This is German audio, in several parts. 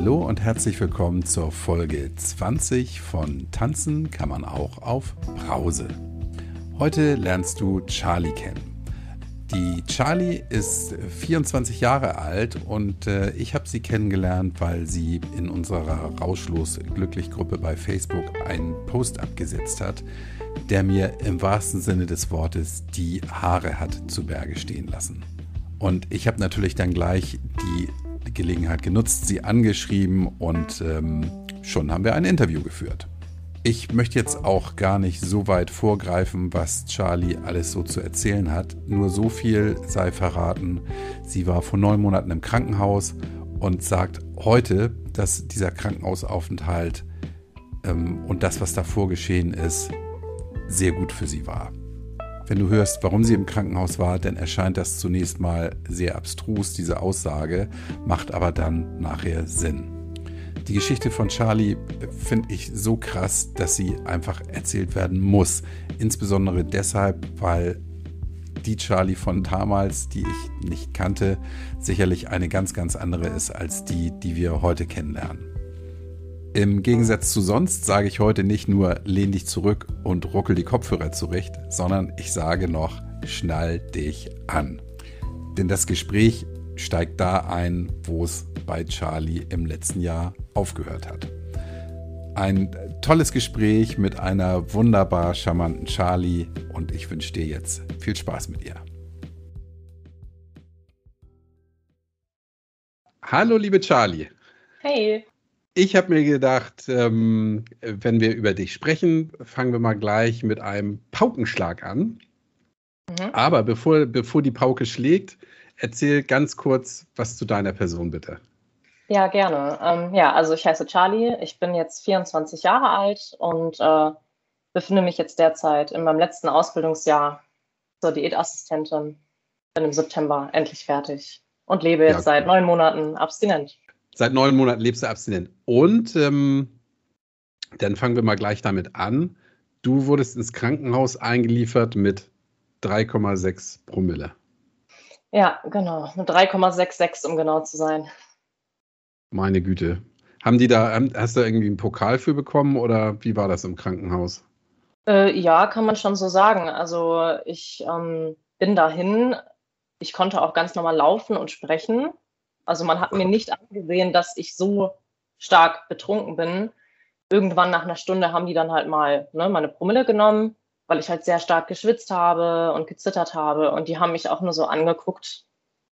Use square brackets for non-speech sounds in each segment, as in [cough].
Hallo und herzlich willkommen zur Folge 20 von Tanzen kann man auch auf Brause. Heute lernst du Charlie kennen. Die Charlie ist 24 Jahre alt und äh, ich habe sie kennengelernt, weil sie in unserer Rauschlos Glücklich Gruppe bei Facebook einen Post abgesetzt hat, der mir im wahrsten Sinne des Wortes die Haare hat zu Berge stehen lassen. Und ich habe natürlich dann gleich die Gelegenheit genutzt, sie angeschrieben und ähm, schon haben wir ein Interview geführt. Ich möchte jetzt auch gar nicht so weit vorgreifen, was Charlie alles so zu erzählen hat. Nur so viel sei verraten. Sie war vor neun Monaten im Krankenhaus und sagt heute, dass dieser Krankenhausaufenthalt ähm, und das, was davor geschehen ist, sehr gut für sie war. Wenn du hörst, warum sie im Krankenhaus war, dann erscheint das zunächst mal sehr abstrus, diese Aussage, macht aber dann nachher Sinn. Die Geschichte von Charlie finde ich so krass, dass sie einfach erzählt werden muss. Insbesondere deshalb, weil die Charlie von damals, die ich nicht kannte, sicherlich eine ganz, ganz andere ist als die, die wir heute kennenlernen. Im Gegensatz zu sonst sage ich heute nicht nur lehn dich zurück und ruckel die Kopfhörer zurecht, sondern ich sage noch schnall dich an. Denn das Gespräch steigt da ein, wo es bei Charlie im letzten Jahr aufgehört hat. Ein tolles Gespräch mit einer wunderbar charmanten Charlie und ich wünsche dir jetzt viel Spaß mit ihr. Hallo, liebe Charlie. Hey. Ich habe mir gedacht, ähm, wenn wir über dich sprechen, fangen wir mal gleich mit einem Paukenschlag an. Mhm. Aber bevor, bevor die Pauke schlägt, erzähl ganz kurz was zu deiner Person bitte. Ja, gerne. Ähm, ja, also ich heiße Charlie, ich bin jetzt 24 Jahre alt und äh, befinde mich jetzt derzeit in meinem letzten Ausbildungsjahr zur Diätassistentin. Bin im September endlich fertig und lebe jetzt ja, seit neun Monaten abstinent. Seit neun Monaten lebst du abstinent. Und ähm, dann fangen wir mal gleich damit an. Du wurdest ins Krankenhaus eingeliefert mit 3,6 Promille. Ja, genau. Mit 3,66, um genau zu sein. Meine Güte. Haben die da, hast du irgendwie einen Pokal für bekommen oder wie war das im Krankenhaus? Äh, ja, kann man schon so sagen. Also ich ähm, bin dahin. Ich konnte auch ganz normal laufen und sprechen. Also man hat mir nicht angesehen, dass ich so stark betrunken bin. Irgendwann nach einer Stunde haben die dann halt mal ne, meine Promille genommen, weil ich halt sehr stark geschwitzt habe und gezittert habe. Und die haben mich auch nur so angeguckt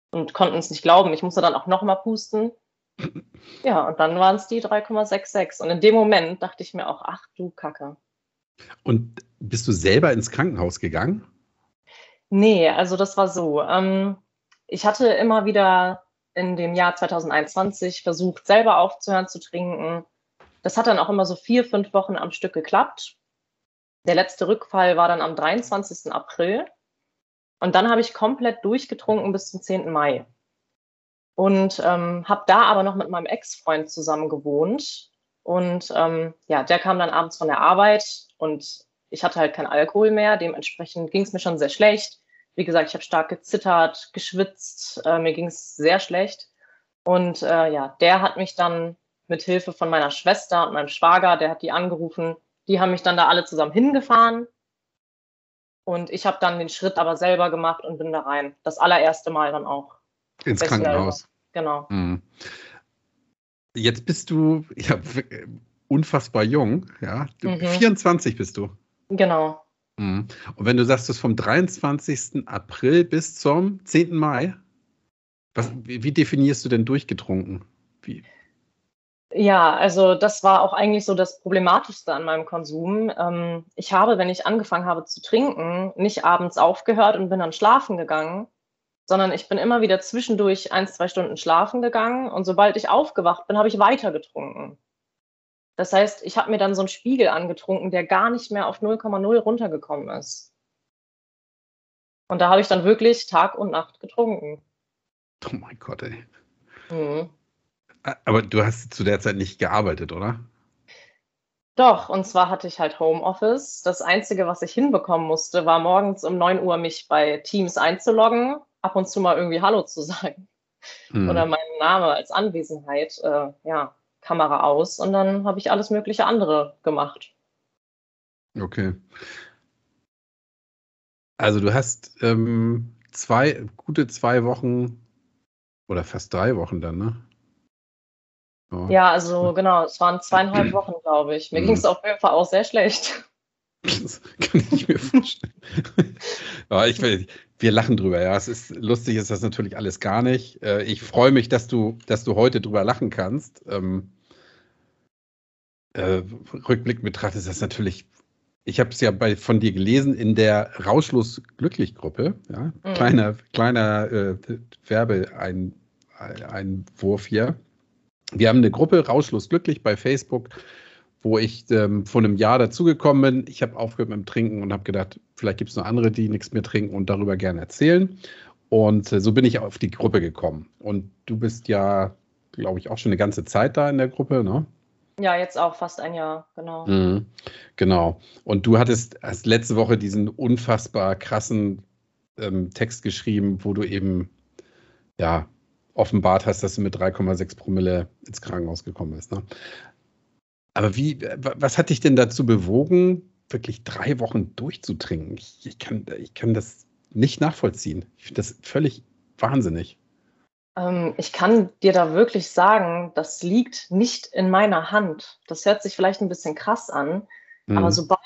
und konnten es nicht glauben. Ich musste dann auch nochmal pusten. [laughs] Ja, und dann waren es die 3,66. Und in dem Moment dachte ich mir auch, ach du Kacke. Und bist du selber ins Krankenhaus gegangen? Nee, also das war so. Ähm, ich hatte immer wieder in dem Jahr 2021 versucht, selber aufzuhören zu trinken. Das hat dann auch immer so vier, fünf Wochen am Stück geklappt. Der letzte Rückfall war dann am 23. April. Und dann habe ich komplett durchgetrunken bis zum 10. Mai und ähm, habe da aber noch mit meinem Ex-Freund zusammen gewohnt. Und ähm, ja, der kam dann abends von der Arbeit und ich hatte halt kein Alkohol mehr. Dementsprechend ging es mir schon sehr schlecht. Wie gesagt, ich habe stark gezittert, geschwitzt, äh, mir ging es sehr schlecht. Und äh, ja, der hat mich dann mit Hilfe von meiner Schwester und meinem Schwager, der hat die angerufen, die haben mich dann da alle zusammen hingefahren. Und ich habe dann den Schritt aber selber gemacht und bin da rein. Das allererste Mal dann auch. Ins Krankenhaus. Genau. Mhm. Jetzt bist du ja, unfassbar jung, ja. Mhm. 24 bist du. Genau. Mhm. Und wenn du sagst, du vom 23. April bis zum 10. Mai, was, wie definierst du denn durchgetrunken? Wie? Ja, also das war auch eigentlich so das Problematischste an meinem Konsum. Ähm, ich habe, wenn ich angefangen habe zu trinken, nicht abends aufgehört und bin dann schlafen gegangen, sondern ich bin immer wieder zwischendurch ein, zwei Stunden schlafen gegangen und sobald ich aufgewacht bin, habe ich weiter getrunken. Das heißt, ich habe mir dann so einen Spiegel angetrunken, der gar nicht mehr auf 0,0 runtergekommen ist. Und da habe ich dann wirklich Tag und Nacht getrunken. Oh mein Gott, ey. Mhm. Aber du hast zu der Zeit nicht gearbeitet, oder? Doch, und zwar hatte ich halt Homeoffice. Das Einzige, was ich hinbekommen musste, war morgens um 9 Uhr mich bei Teams einzuloggen ab und zu mal irgendwie Hallo zu sagen. mhm. oder mein Name als Anwesenheit, äh, ja, Kamera aus und dann habe ich alles mögliche andere gemacht. Okay. Also du hast ähm, zwei, gute zwei Wochen oder fast drei Wochen dann, ne? Oh. Ja, also genau, es waren zweieinhalb [clears throat] Wochen, glaube ich. Mir mhm. ging es auf jeden Fall auch sehr schlecht. Das kann ich mir vorstellen. ja, ich will, wir lachen drüber, ja. Es ist lustig, ist das natürlich alles gar nicht. Äh, ich freue mich, dass du, dass du heute drüber lachen kannst. Ähm, äh, Rückblick betrachtet ist das natürlich. Ich habe es ja bei, von dir gelesen in der Rauschlos Glücklich Gruppe. Ja? Mhm. Kleiner, kleiner äh, Werbeeinwurf hier. Wir haben eine Gruppe Rauschlos Glücklich bei Facebook wo ich ähm, vor einem Jahr dazugekommen bin. Ich habe aufgehört mit dem Trinken und habe gedacht, vielleicht gibt es noch andere, die nichts mehr trinken und darüber gerne erzählen. Und äh, so bin ich auf die Gruppe gekommen. Und du bist ja, glaube ich, auch schon eine ganze Zeit da in der Gruppe, ne? Ja, jetzt auch fast ein Jahr, genau. Mhm, genau. Und du hattest erst letzte Woche diesen unfassbar krassen ähm, Text geschrieben, wo du eben, ja, offenbart hast, dass du mit 3,6 Promille ins Krankenhaus gekommen bist. Ne? Aber wie, was hat dich denn dazu bewogen, wirklich drei Wochen durchzutrinken? Ich, ich kann, ich kann das nicht nachvollziehen. Ich finde das völlig wahnsinnig. Ähm, ich kann dir da wirklich sagen, das liegt nicht in meiner Hand. Das hört sich vielleicht ein bisschen krass an, mhm. aber sobald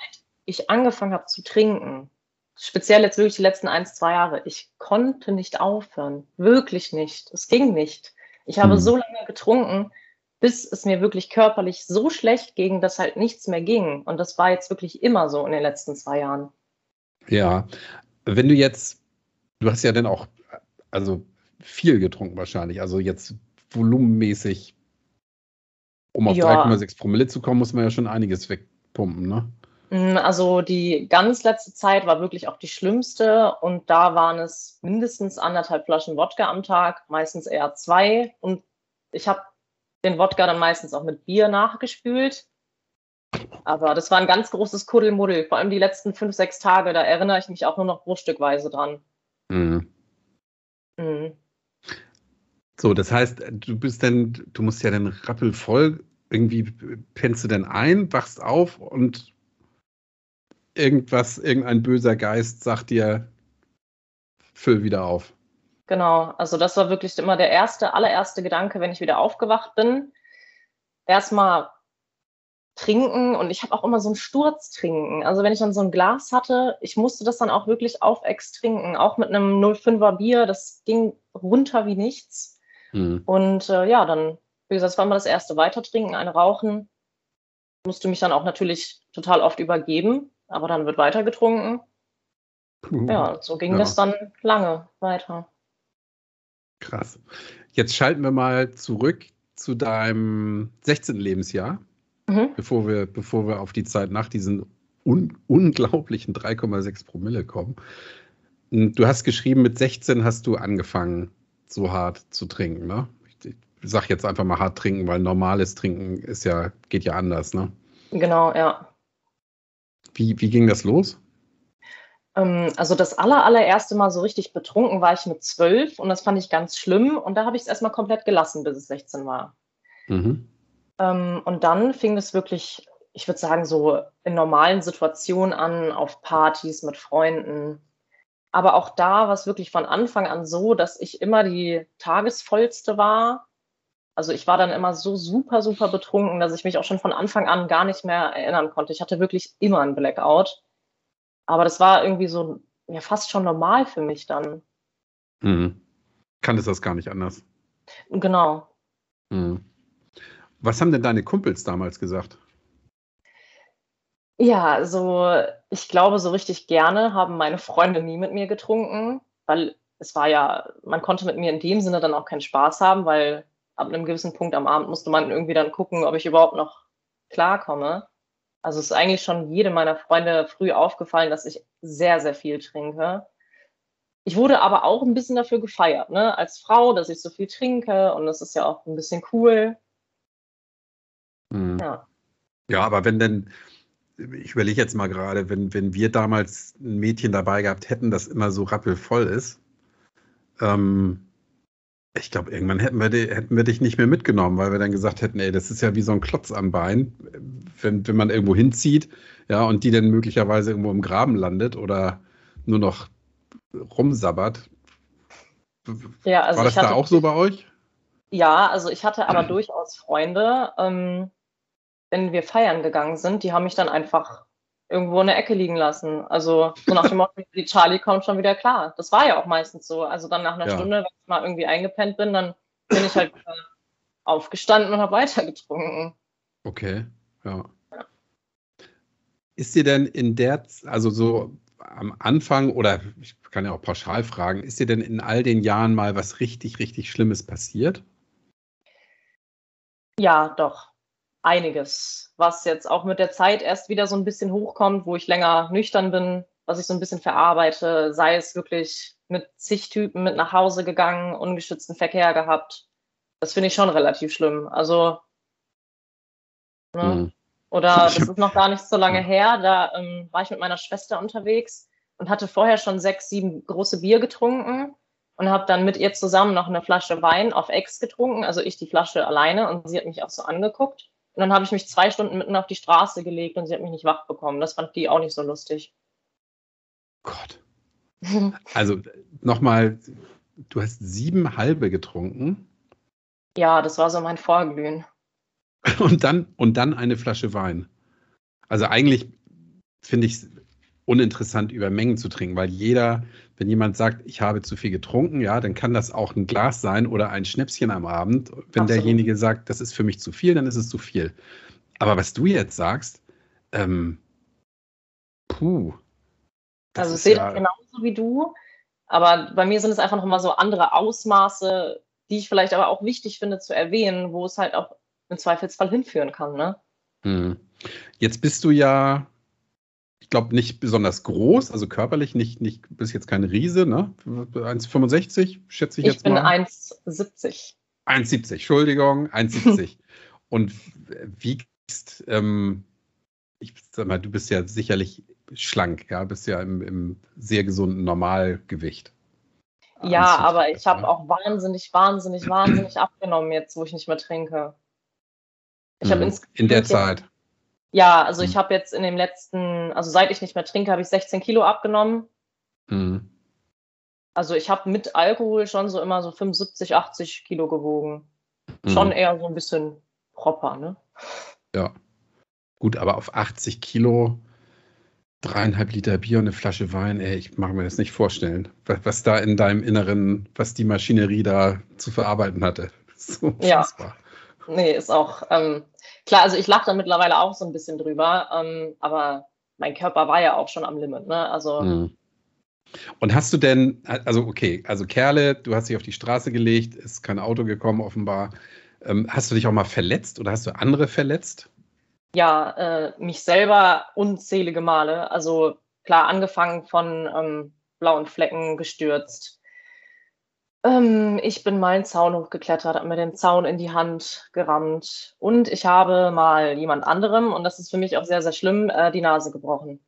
ich angefangen habe zu trinken, speziell jetzt wirklich die letzten ein, zwei Jahre, ich konnte nicht aufhören. Wirklich nicht. Es ging nicht. Ich habe mhm. so lange getrunken, bis es mir wirklich körperlich so schlecht ging, dass halt nichts mehr ging. Und das war jetzt wirklich immer so in den letzten zwei Jahren. Ja, wenn du jetzt, du hast ja dann auch, also viel getrunken wahrscheinlich, also jetzt volumenmäßig, um auf ja. 3,6 Promille zu kommen, muss man ja schon einiges wegpumpen, ne? Mm, also die ganz letzte Zeit war wirklich auch die schlimmste und da waren es mindestens anderthalb Flaschen Wodka am Tag, meistens eher zwei und ich habe den Wodka dann meistens auch mit Bier nachgespült. Aber das war ein ganz großes Kuddelmuddel. Vor allem die letzten fünf, sechs Tage, da erinnere ich mich auch nur noch bruchstückweise dran. Mhm. Mhm. So, das heißt, du bist dann, du musst ja dann rappelvoll, irgendwie pennst du denn ein, wachst auf und irgendwas, irgendein böser Geist sagt dir, füll wieder auf. Genau, also das war wirklich immer der erste, allererste Gedanke, wenn ich wieder aufgewacht bin. Erstmal trinken und ich habe auch immer so einen Sturz trinken. Also wenn ich dann so ein Glas hatte, ich musste das dann auch wirklich auf Ex trinken, auch mit einem 05er Bier, das ging runter wie nichts. Mhm. Und äh, ja, dann, wie gesagt, das war immer das erste Weiter trinken, eine rauchen. Musste mich dann auch natürlich total oft übergeben, aber dann wird weiter getrunken. Mhm. Ja, so ging ja. das dann lange weiter. Krass. Jetzt schalten wir mal zurück zu deinem 16. Lebensjahr, mhm. bevor, wir, bevor wir auf die Zeit nach diesen un unglaublichen 3,6 Promille kommen. Du hast geschrieben, mit 16 hast du angefangen, so hart zu trinken, ne? Ich, ich sag jetzt einfach mal hart trinken, weil normales Trinken ist ja, geht ja anders, ne? Genau, ja. Wie, wie ging das los? Ähm, also das aller, allererste Mal so richtig betrunken war ich mit zwölf und das fand ich ganz schlimm und da habe ich es erstmal komplett gelassen, bis es 16 war. Mhm. Ähm, und dann fing es wirklich, ich würde sagen, so in normalen Situationen an, auf Partys mit Freunden. Aber auch da war es wirklich von Anfang an so, dass ich immer die tagesvollste war. Also ich war dann immer so super, super betrunken, dass ich mich auch schon von Anfang an gar nicht mehr erinnern konnte. Ich hatte wirklich immer einen Blackout. Aber das war irgendwie so ja, fast schon normal für mich dann. Mhm. Kanntest das gar nicht anders? Genau. Mhm. Was haben denn deine Kumpels damals gesagt? Ja, also ich glaube, so richtig gerne haben meine Freunde nie mit mir getrunken, weil es war ja, man konnte mit mir in dem Sinne dann auch keinen Spaß haben, weil ab einem gewissen Punkt am Abend musste man irgendwie dann gucken, ob ich überhaupt noch klarkomme. Also es ist eigentlich schon jedem meiner Freunde früh aufgefallen, dass ich sehr, sehr viel trinke. Ich wurde aber auch ein bisschen dafür gefeiert, ne? als Frau, dass ich so viel trinke und das ist ja auch ein bisschen cool. Mhm. Ja. ja, aber wenn denn, ich überlege jetzt mal gerade, wenn, wenn wir damals ein Mädchen dabei gehabt hätten, das immer so rappelvoll ist, ähm, Ich glaube, irgendwann hätten wir, die, hätten wir dich nicht mehr mitgenommen, weil wir dann gesagt hätten, ey, das ist ja wie so ein Klotz am Bein, wenn, wenn man irgendwo hinzieht, ja, und die dann möglicherweise irgendwo im Graben landet oder nur noch rumsabbert. Ja, also War das da auch so bei euch? Ja, also ich hatte aber durchaus Freunde, ähm, wenn wir feiern gegangen sind, die haben mich dann einfach irgendwo in der Ecke liegen lassen. Also so nach dem Motto, die Charlie kommt schon wieder klar. Das war ja auch meistens so. Also dann nach einer ja. Stunde, wenn ich mal irgendwie eingepennt bin, dann bin ich halt aufgestanden und habe weitergetrunken. Okay, ja. ja. Ist dir denn in der, also so am Anfang oder ich kann ja auch pauschal fragen, ist dir denn in all den Jahren mal was richtig, richtig Schlimmes passiert? Ja, doch einiges, was jetzt auch mit der Zeit erst wieder so ein bisschen hochkommt, wo ich länger nüchtern bin, was ich so ein bisschen verarbeite, sei es wirklich mit zig Typen mit nach Hause gegangen, ungeschützten Verkehr gehabt. Das finde ich schon relativ schlimm. Also, ne? mhm. oder das ist noch gar nicht so lange her, da ähm, war ich mit meiner Schwester unterwegs und hatte vorher schon sechs, sieben große Bier getrunken und habe dann mit ihr zusammen noch eine Flasche Wein auf Ex getrunken, also ich die Flasche alleine und sie hat mich auch so angeguckt. Und dann habe ich mich zwei Stunden mitten auf die Straße gelegt und sie hat mich nicht wach bekommen. Das fand die auch nicht so lustig. Gott. [laughs] Also nochmal, du hast sieben halbe getrunken. Ja, das war so mein Vorglühen. Und dann, und dann eine Flasche Wein. Also eigentlich finde ich es uninteressant, über Mengen zu trinken, weil jeder, wenn jemand sagt, ich habe zu viel getrunken, ja, dann kann das auch ein Glas sein oder ein Schnäpschen am Abend. Wenn Absolut. derjenige sagt, das ist für mich zu viel, dann ist es zu viel. Aber was du jetzt sagst, ähm, puh. Also ich sehe ja das genauso wie du, aber bei mir sind es einfach nochmal so andere Ausmaße, die ich vielleicht aber auch wichtig finde zu erwähnen, wo es halt auch im Zweifelsfall hinführen kann, ne? Hm. Jetzt bist du ja ich glaube, nicht besonders groß, also körperlich nicht, nicht bist jetzt kein Riese, ne? 1,65 schätze ich, ich jetzt mal. Ich bin 1,70. 1,70, Entschuldigung, 1,70. [laughs] Und wiegst, ähm, ich sag mal, du bist ja sicherlich schlank, ja, bist ja im, im sehr gesunden Normalgewicht. Ja, aber ich habe auch wahnsinnig, wahnsinnig, wahnsinnig [clears throat] abgenommen jetzt, wo ich nicht mehr trinke. Ich mhm. In der Zeit. Ja, also ich mhm. habe jetzt in dem letzten, also seit ich nicht mehr trinke, habe ich 16 Kilo abgenommen. Mhm. Also ich habe mit Alkohol schon so immer so 75, 80 Kilo gewogen. Mhm. Schon eher so ein bisschen proper, ne? Ja. Gut, aber auf 80 Kilo, dreieinhalb Liter Bier und eine Flasche Wein, ey, ich mag mir das nicht vorstellen, was, was, da in deinem Inneren, was die Maschinerie da zu verarbeiten hatte. [laughs] So ja. Nee, ist auch, ähm, Klar, also ich lache da mittlerweile auch so ein bisschen drüber, ähm, aber mein Körper war ja auch schon am Limit, ne? Also. Mhm. Und hast du denn, also okay, also Kerle, du hast dich auf die Straße gelegt, ist kein Auto gekommen offenbar. Ähm, hast du dich auch mal verletzt oder hast du andere verletzt? Ja, äh, mich selber unzählige Male. Also klar, angefangen von ähm, blauen Flecken gestürzt, ähm, ich bin mal einen Zaun hochgeklettert, habe mir den Zaun in die Hand gerammt und ich habe mal jemand anderem, und das ist für mich auch sehr, sehr schlimm, äh, die Nase gebrochen.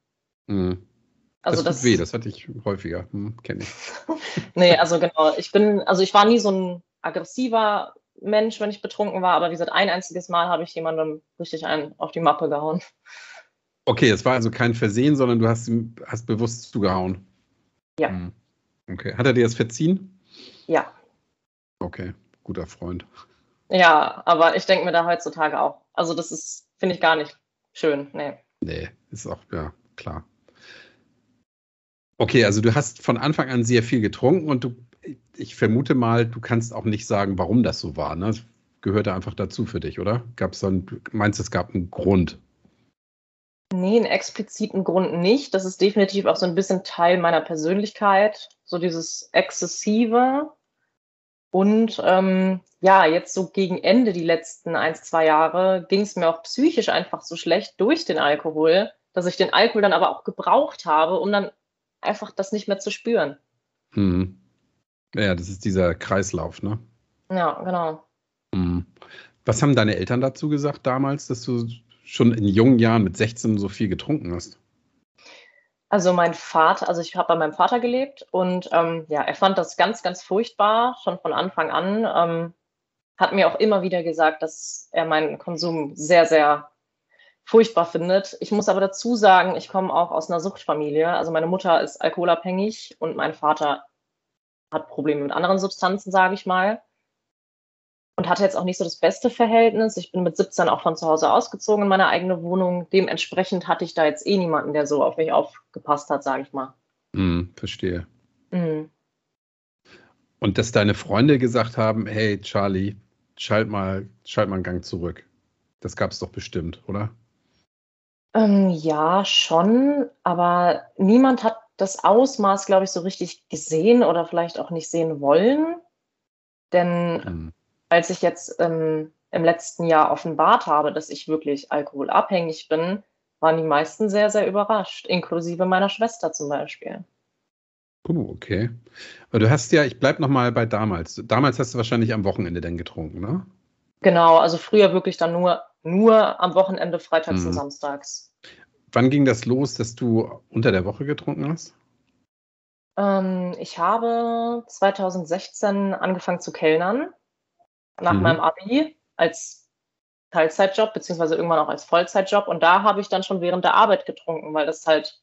Mhm. Also das tut das, weh, das hatte ich häufiger, hm, kenne ich. [laughs] nee, also genau, ich bin, also ich war nie so ein aggressiver Mensch, wenn ich betrunken war, aber wie gesagt, ein einziges Mal habe ich jemandem richtig einen auf die Mappe gehauen. Okay, es war also kein Versehen, sondern du hast, hast bewusst zugehauen. Ja. Hm. Okay. Hat er dir das verziehen? Ja. Okay, guter Freund. Ja, aber ich denke mir da heutzutage auch. Also das ist, finde ich gar nicht schön. Nee. Nee, ist auch, ja, klar. Okay, also du hast von Anfang an sehr viel getrunken und du, ich vermute mal, du kannst auch nicht sagen, warum das so war. Ne? Das gehörte einfach dazu für dich, oder? Gab es dann, meinst du, es gab einen Grund? Nee, einen expliziten Grund nicht. Das ist definitiv auch so ein bisschen Teil meiner Persönlichkeit. So dieses Exzessive. Und ähm, ja, jetzt so gegen Ende die letzten ein, zwei Jahre ging es mir auch psychisch einfach so schlecht durch den Alkohol, dass ich den Alkohol dann aber auch gebraucht habe, um dann einfach das nicht mehr zu spüren. Hm. Ja, das ist dieser Kreislauf, ne? Ja, genau. Hm. Was haben deine Eltern dazu gesagt damals, dass du schon in jungen Jahren mit 16 so viel getrunken hast? Also mein Vater, also ich habe bei meinem Vater gelebt und ähm, ja, er fand das ganz, ganz furchtbar, schon von Anfang an. Ähm, hat mir auch immer wieder gesagt, dass er meinen Konsum sehr, sehr furchtbar findet. Ich muss aber dazu sagen, ich komme auch aus einer Suchtfamilie. Also meine Mutter ist alkoholabhängig und mein Vater hat Probleme mit anderen Substanzen, sage ich mal. Und hatte jetzt auch nicht so das beste Verhältnis. Ich bin mit 17 auch von zu Hause ausgezogen in meine eigene Wohnung. Dementsprechend hatte ich da jetzt eh niemanden, der so auf mich aufgepasst hat, sage ich mal. Mm, verstehe. Mm. Und dass deine Freunde gesagt haben, hey Charlie, schalt mal, schalt mal einen Gang zurück. Das gab es doch bestimmt, oder? Ähm, ja, schon, aber niemand hat das Ausmaß, glaube ich, so richtig gesehen oder vielleicht auch nicht sehen wollen. Denn mhm. Als ich jetzt ähm, im letzten Jahr offenbart habe, dass ich wirklich alkoholabhängig bin, waren die meisten sehr, sehr überrascht, inklusive meiner Schwester zum Beispiel. Oh, okay. Aber du hast ja, ich bleibe nochmal bei damals. Damals hast du wahrscheinlich am Wochenende dann getrunken, ne? Genau, also früher wirklich dann nur, nur am Wochenende, freitags mhm. und samstags. Wann ging das los, dass du unter der Woche getrunken hast? Ähm, ich habe 2016 angefangen zu kellnern, nach mhm. meinem Abi, als Teilzeitjob, beziehungsweise irgendwann auch als Vollzeitjob. Und da habe ich dann schon während der Arbeit getrunken, weil das halt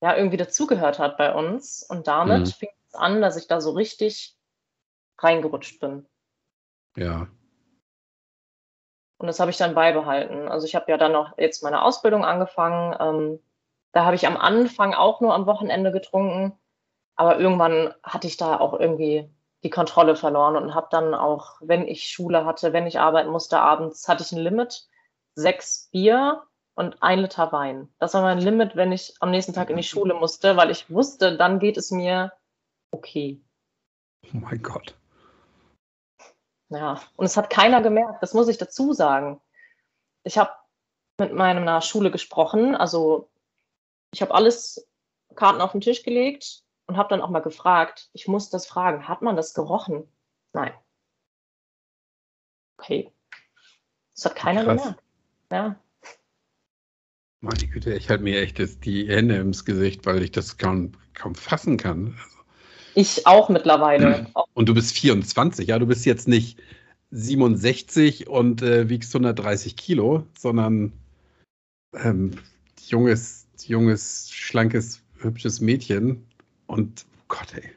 ja irgendwie dazugehört hat bei uns. Und damit mhm. fing es an, dass ich da so richtig reingerutscht bin. Ja, und das habe ich dann beibehalten. Also ich habe ja dann noch jetzt meine Ausbildung angefangen. Ähm, da habe ich am Anfang auch nur am Wochenende getrunken. Aber irgendwann hatte ich da auch irgendwie die Kontrolle verloren und habe dann auch, wenn ich Schule hatte, wenn ich arbeiten musste abends, hatte ich ein Limit. Sechs Bier und ein Liter Wein. Das war mein Limit, wenn ich am nächsten Tag in die Schule musste, weil ich wusste, dann geht es mir okay. Oh mein Gott. Ja, und es hat keiner gemerkt, das muss ich dazu sagen. Ich habe mit meiner Schule gesprochen, also ich habe alles Karten auf den Tisch gelegt und habe dann auch mal gefragt, ich muss das fragen, hat man das gerochen? Nein. Okay. Das hat keiner Krass. gemerkt. Ja. Meine Güte, ich halte mir echt das, die Hände ins Gesicht, weil ich das kaum, kaum fassen kann. Also, ich auch mittlerweile. [clears throat] Und du bist 24, ja? Du bist jetzt nicht 67 und äh, wiegst 130 Kilo, sondern ähm, junges, junges, schlankes, hübsches Mädchen. Und Gott, ey.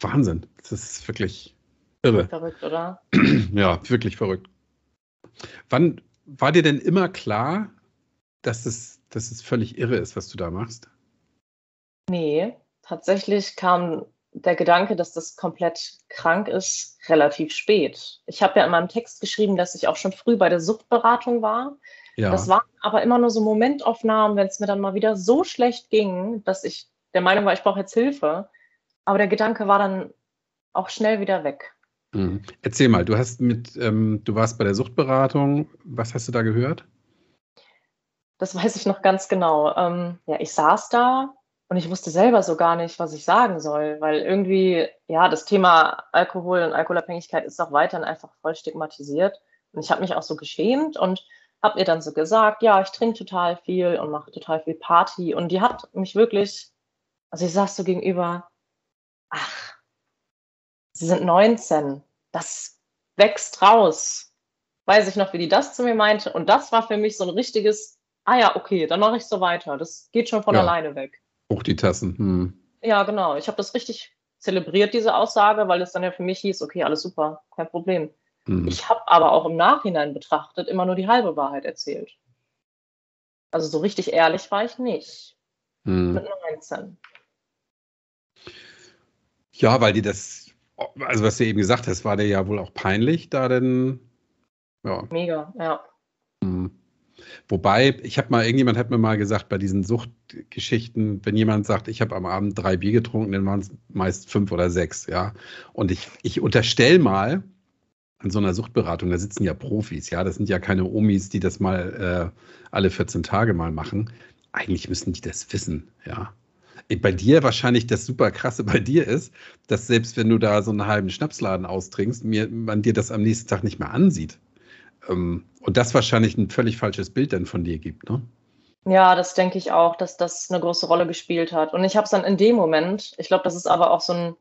Wahnsinn. Das ist wirklich irre. Verrückt, oder? [clears throat] ja, wirklich verrückt. Wann war dir denn immer klar, dass es, dass es völlig irre ist, was du da machst? Nee, tatsächlich kam der Gedanke, dass das komplett krank ist, relativ spät. Ich habe ja in meinem Text geschrieben, dass ich auch schon früh bei der Suchtberatung war. Ja. Das waren aber immer nur so Momentaufnahmen, wenn es mir dann mal wieder so schlecht ging, dass ich der Meinung war, ich brauche jetzt Hilfe. Aber der Gedanke war dann auch schnell wieder weg. Mhm. Erzähl mal, du hast mit, ähm, du warst bei der Suchtberatung. Was hast du da gehört? Das weiß ich noch ganz genau. Ähm, ja, ich saß da und ich wusste selber so gar nicht, was ich sagen soll, weil irgendwie, ja, das Thema Alkohol und Alkoholabhängigkeit ist auch weiterhin einfach voll stigmatisiert. Und ich habe mich auch so geschämt und habe ihr dann so gesagt, ja, ich trinke total viel und mache total viel Party. Und die hat mich wirklich, also ich saß so gegenüber, ach, sie sind 19, das wächst raus. Weiß ich noch, wie die das zu mir meinte. Und das war für mich so ein richtiges, ah ja, okay, dann mache ich so weiter. Das geht schon von ja. alleine weg. Hoch die Tassen. Hm. Ja, genau. Ich habe das richtig zelebriert, diese Aussage, weil es dann ja für mich hieß, okay, alles super, kein Problem. Hm. Ich habe aber auch im Nachhinein betrachtet immer nur die halbe Wahrheit erzählt. Also so richtig ehrlich war ich nicht. Hm. Mit 19. Ja, weil die das, also was du eben gesagt hast, war dir ja wohl auch peinlich, da denn. Ja. Mega, ja. Hm. Wobei, ich habe mal, irgendjemand hat mir mal gesagt, bei diesen Suchtgeschichten, wenn jemand sagt, ich habe am Abend drei Bier getrunken, dann waren es meist fünf oder sechs, ja. Und ich, ich unterstelle mal, an so einer Suchtberatung, da sitzen ja Profis, ja, das sind ja keine Omis, die das mal äh, alle 14 Tage mal machen. Eigentlich müssen die das wissen, ja. Bei dir wahrscheinlich das super krasse bei dir ist, dass selbst wenn du da so einen halben Schnapsladen austrinkst, mir, man dir das am nächsten Tag nicht mehr ansieht. Ähm, und das wahrscheinlich ein völlig falsches Bild dann von dir gibt, ne? Ja, das denke ich auch, dass das eine große Rolle gespielt hat. Und ich habe es dann in dem Moment, ich glaube, das ist aber auch so ein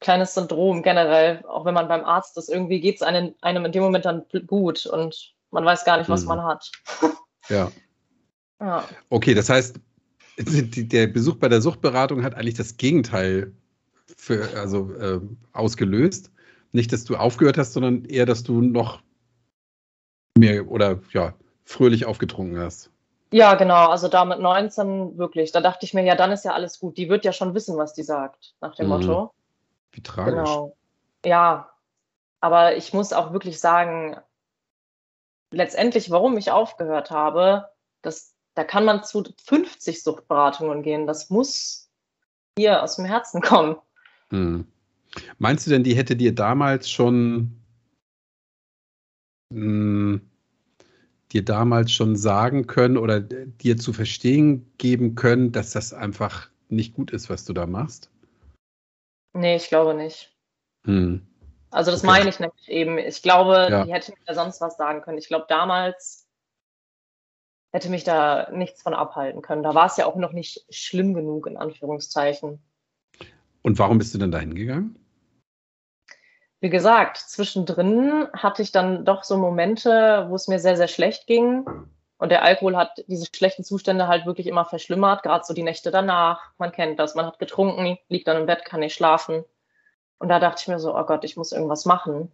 kleines Syndrom generell, auch wenn man beim Arzt ist, irgendwie geht es einem, einem in dem Moment dann gut und man weiß gar nicht, was mhm. man hat. Ja. [laughs] ja. Okay, das heißt, der Besuch bei der Suchtberatung hat eigentlich das Gegenteil für, also, äh, ausgelöst. Nicht, dass du aufgehört hast, sondern eher, dass du noch mehr oder ja, fröhlich aufgetrunken hast. Ja, genau. Also da mit 19 wirklich. Da dachte ich mir, ja, dann ist ja alles gut. Die wird ja schon wissen, was die sagt, nach dem mhm. Motto. Wie tragisch. Genau. Ja, aber ich muss auch wirklich sagen, letztendlich, warum ich aufgehört habe, das, da kann man zu 50 Suchtberatungen gehen. Das muss hier aus dem Herzen kommen. Hm. Meinst du denn, die hätte dir damals schon mh, hm, dir damals schon sagen können oder dir zu verstehen geben können, dass das einfach nicht gut ist, was du da machst? Nee, ich glaube nicht. Hm. Also das okay. meine ich nämlich eben. Ich glaube, ja. die hätte mir sonst was sagen können. Ich glaube, damals hätte mich da nichts von abhalten können. Da war es ja auch noch nicht schlimm genug, in Anführungszeichen. Und warum bist du denn da hingegangen? Wie gesagt, zwischendrin hatte ich dann doch so Momente, wo es mir sehr, sehr schlecht ging. Und der Alkohol hat diese schlechten Zustände halt wirklich immer verschlimmert, gerade so die Nächte danach. Man kennt das, man hat getrunken, liegt dann im Bett, kann nicht schlafen. Und da dachte ich mir so, oh Gott, ich muss irgendwas machen.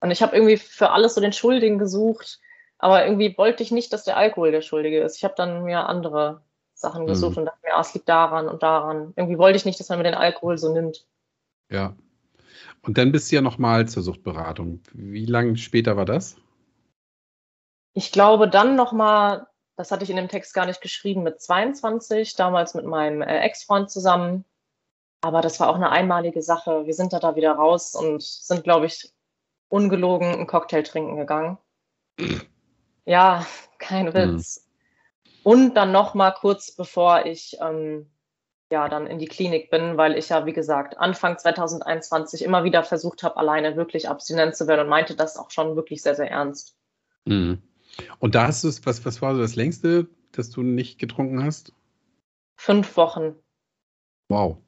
Und ich habe irgendwie für alles so den Schuldigen gesucht, aber irgendwie wollte ich nicht, dass der Alkohol der Schuldige ist. Ich habe dann mir andere Sachen gesucht mhm. und dachte mir, ah, es liegt daran und daran. Irgendwie wollte ich nicht, dass man mir den Alkohol so nimmt. Ja. Und dann bist du ja nochmal zur Suchtberatung. Wie lange später war das? Ich glaube dann nochmal, das hatte ich in dem Text gar nicht geschrieben, mit 22, damals mit meinem äh, Ex-Freund zusammen. Aber das war auch eine einmalige Sache. Wir sind da, da wieder raus und sind, glaube ich, ungelogen einen Cocktail trinken gegangen. [laughs] ja, kein. Witz. Mhm. Und dann nochmal kurz bevor ich ähm, ja dann in die Klinik bin, weil ich ja, wie gesagt, Anfang 2021 immer wieder versucht habe, alleine wirklich abstinent zu werden und meinte das auch schon wirklich sehr, sehr ernst. Mhm. Und da hast du es, was, was war so das längste, dass du nicht getrunken hast? Fünf Wochen. Wow.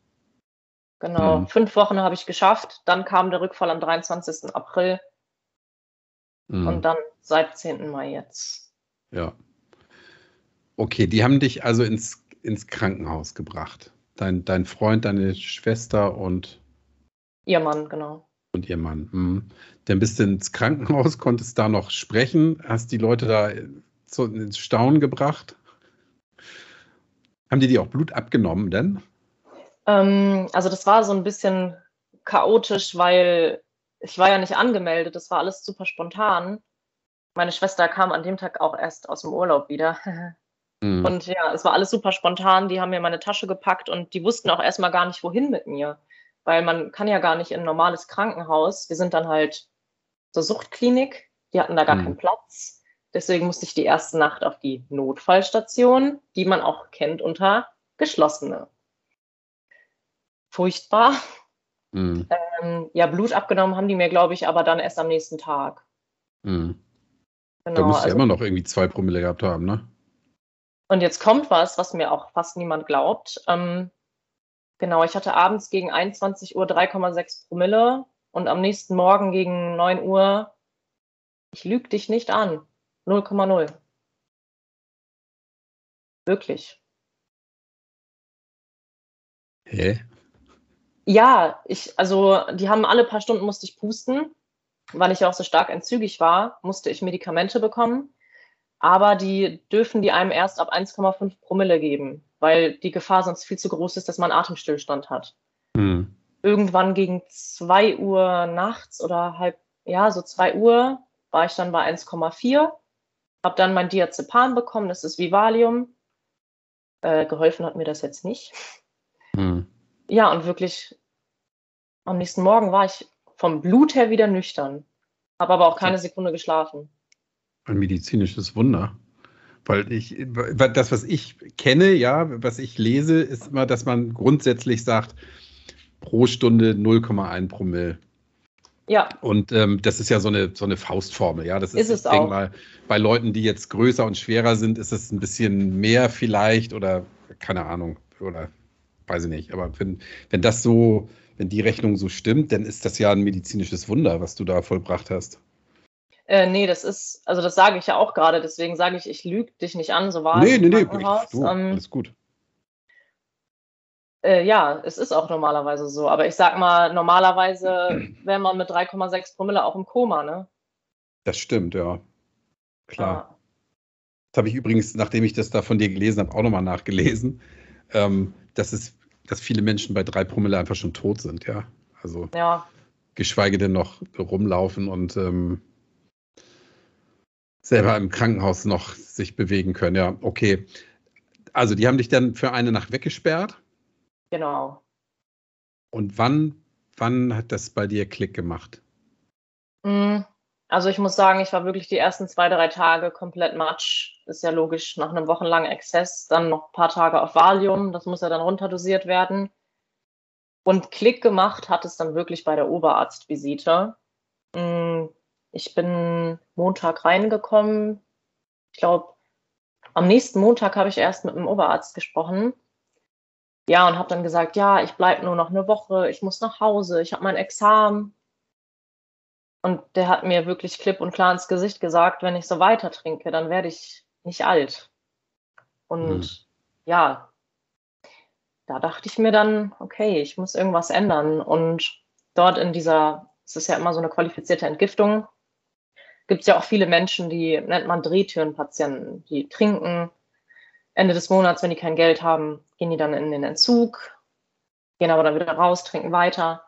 Genau, mhm. fünf Wochen habe ich geschafft. Dann kam der Rückfall am 23. April. Mhm. Und dann seit 10. Mai jetzt. Ja. Okay, die haben dich also ins, ins Krankenhaus gebracht. Dein, dein Freund, deine Schwester und. Ihr Mann, genau. Und ihr Mann. Mhm. Dann bist du ins Krankenhaus, konntest da noch sprechen, hast die Leute da zu, ins Staunen gebracht. Haben die dir auch Blut abgenommen denn? Ähm, also das war so ein bisschen chaotisch, weil ich war ja nicht angemeldet, das war alles super spontan. Meine Schwester kam an dem Tag auch erst aus dem Urlaub wieder. mhm. [laughs] Und ja, es war alles super spontan. Die haben mir meine Tasche gepackt und die wussten auch erstmal gar nicht, wohin mit mir weil man kann ja gar nicht in ein normales Krankenhaus. Wir sind dann halt zur Suchtklinik, die hatten da gar mhm. keinen Platz. Deswegen musste ich die erste Nacht auf die Notfallstation, die man auch kennt unter geschlossene. Furchtbar. Mhm. Ähm, ja, Blut abgenommen haben die mir, glaube ich, aber dann erst am nächsten Tag. Mhm. Genau, da müsste also, ja immer noch irgendwie zwei Promille gehabt haben, ne? Und jetzt kommt was, was mir auch fast niemand glaubt. Ähm, Genau, ich hatte abends gegen 21 Uhr 3,6 Promille und am nächsten Morgen gegen 9 Uhr, ich lüge dich nicht an, 0,0. Wirklich. Hä? Ja, ich, also die haben alle paar Stunden musste ich pusten, weil ich ja auch so stark entzügig war, musste ich Medikamente bekommen. Aber die dürfen die einem erst ab 1,5 Promille geben weil die Gefahr sonst viel zu groß ist, dass man Atemstillstand hat. Mhm. Irgendwann gegen 2 Uhr nachts oder halb, ja, so 2 Uhr war ich dann bei 1,4, habe dann mein Diazepam bekommen, das ist Vivalium. Äh, geholfen hat mir das jetzt nicht. Mhm. Ja, und wirklich am nächsten Morgen war ich vom Blut her wieder nüchtern, habe aber auch keine Sekunde geschlafen. Ein medizinisches Wunder. Weil ich, das, was ich kenne, ja, was ich lese, ist immer, dass man grundsätzlich sagt, pro Stunde 0,1 Promille. Ja. Und ähm, das ist ja so eine, so eine Faustformel, ja. Das ist, Ist es ich denke auch. mal, bei Leuten, die jetzt größer und schwerer sind, ist es ein bisschen mehr vielleicht oder keine Ahnung, oder weiß ich nicht. Aber wenn, wenn das so, wenn die Rechnung so stimmt, dann ist das ja ein medizinisches Wunder, was du da vollbracht hast. Äh, nee, das ist, also das sage ich ja auch gerade, deswegen sage ich, ich lüge dich nicht an, so war nee, es nee, nee, du, Ähm, alles gut. Äh, ja, es ist auch normalerweise so. Aber ich sag mal, normalerweise [clears throat] wäre man mit 3,6 Promille auch im Koma, ne? Das stimmt, ja. Klar. Ja. Das habe ich übrigens, nachdem ich das da von dir gelesen habe, auch nochmal nachgelesen, ähm, dass es, dass viele Menschen bei drei Promille einfach schon tot sind, ja. Also ja. geschweige denn noch rumlaufen und ähm, selber im Krankenhaus noch sich bewegen können. Ja, okay. Also die haben dich dann für eine Nacht weggesperrt. Genau. Und wann, wann hat das bei dir Klick gemacht? Mm, Also ich muss sagen, ich war wirklich die ersten zwei, drei Tage komplett matsch. Ist ja logisch, nach einem wochenlangen Exzess, dann noch ein paar Tage auf Valium, das muss ja dann runterdosiert werden. Und Klick gemacht hat es dann wirklich bei der Oberarztvisite. Mm, Ich bin Montag reingekommen. Ich glaube, am nächsten Montag habe ich erst mit dem Oberarzt gesprochen. Ja, und habe dann gesagt, ja, ich bleibe nur noch eine Woche, ich muss nach Hause, ich habe mein Examen. Und der hat mir wirklich klipp und klar ins Gesicht gesagt, wenn ich so weiter trinke, dann werde ich nicht alt. Und Hm. ja, da dachte ich mir dann, okay, ich muss irgendwas ändern. Und dort in dieser, es ist ja immer so eine qualifizierte Entgiftung, gibt es ja auch viele Menschen, die nennt man Drehtürenpatienten, die trinken. Ende des Monats, wenn die kein Geld haben, gehen die dann in den Entzug, gehen aber dann wieder raus, trinken weiter.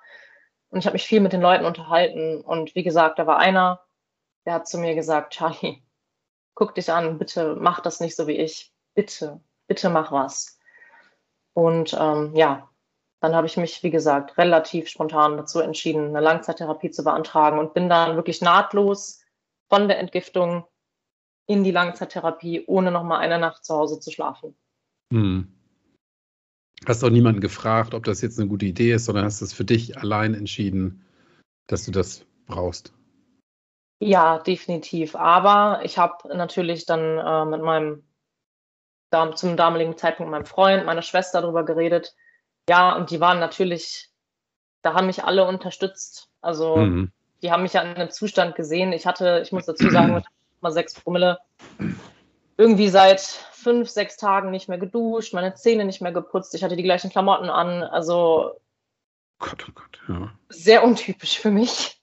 Und ich habe mich viel mit den Leuten unterhalten. Und wie gesagt, da war einer, der hat zu mir gesagt, Charlie, guck dich an, bitte mach das nicht so wie ich. Bitte, bitte mach was. Und ähm, ja, dann habe ich mich, wie gesagt, relativ spontan dazu entschieden, eine Langzeittherapie zu beantragen und bin dann wirklich nahtlos von der Entgiftung in die Langzeittherapie, ohne nochmal eine Nacht zu Hause zu schlafen. Hm. Hast auch niemanden gefragt, ob das jetzt eine gute Idee ist, sondern hast es für dich allein entschieden, dass du das brauchst. Ja, definitiv. Aber ich habe natürlich dann äh, mit meinem zum damaligen Zeitpunkt meinem Freund, meiner Schwester darüber geredet. Ja, und die waren natürlich, da haben mich alle unterstützt. Also Mhm. die haben mich ja in einem Zustand gesehen. Ich hatte, ich muss dazu sagen, [clears throat] mit mal sechs Promille irgendwie seit fünf, sechs Tagen nicht mehr geduscht, meine Zähne nicht mehr geputzt. Ich hatte die gleichen Klamotten an. Also Gott, oh Gott, ja. sehr untypisch für mich.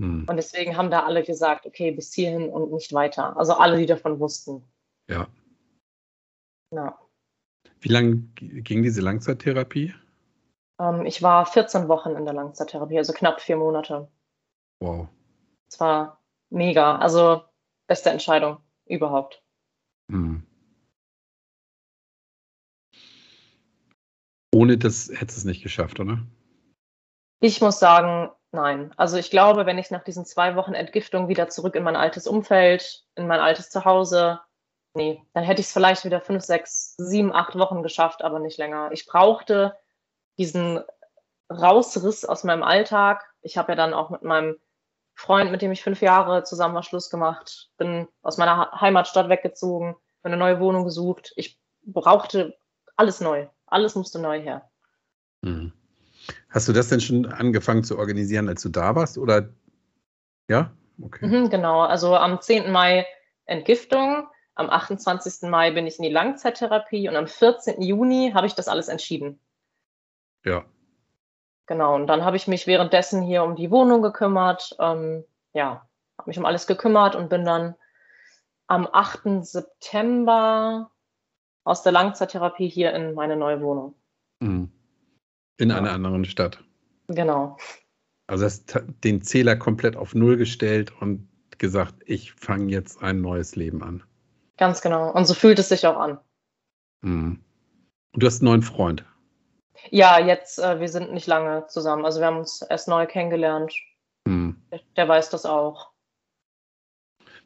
Hm. Und deswegen haben da alle gesagt, okay, bis hierhin und nicht weiter. Also alle, die davon wussten. Ja. Ja. Wie lange ging diese Langzeittherapie? Ähm, ich war 14 Wochen in der Langzeittherapie, also knapp vier Monate. Wow. Es war mega. Also beste Entscheidung überhaupt. Hm. Ohne das hättest du es nicht geschafft, oder? Ich muss sagen, nein. Also ich glaube, wenn ich nach diesen zwei Wochen Entgiftung wieder zurück in mein altes Umfeld, in mein altes Zuhause, nee, dann hätte ich es vielleicht wieder fünf, sechs, sieben, acht Wochen geschafft, aber nicht länger. Ich brauchte diesen Rausriss aus meinem Alltag. Ich habe ja dann auch mit meinem Freund, mit dem ich fünf Jahre zusammen war, Schluss gemacht, bin aus meiner Heimatstadt weggezogen, mir eine neue Wohnung gesucht. Ich brauchte alles neu. Alles musste neu her. Hm. Hast du das denn schon angefangen zu organisieren, als du da warst? Oder ja? Okay. Mhm, genau, also am 10. Mai Entgiftung, am 28. Mai bin ich in die Langzeittherapie und am 14. Juni habe ich das alles entschieden. Ja. Genau, und dann habe ich mich währenddessen hier um die Wohnung gekümmert. Ähm, ja, habe mich um alles gekümmert und bin dann am 8. September aus der Langzeittherapie hier in meine neue Wohnung. Hm. In Ja. einer anderen Stadt. Genau. Also hast den Zähler komplett auf Null gestellt und gesagt, ich fange jetzt ein neues Leben an. Ganz genau. Und so fühlt es sich auch an. Hm. Und du hast einen neuen Freund. Ja, jetzt, äh, wir sind nicht lange zusammen. Also wir haben uns erst neu kennengelernt. Hm. Der, der weiß das auch.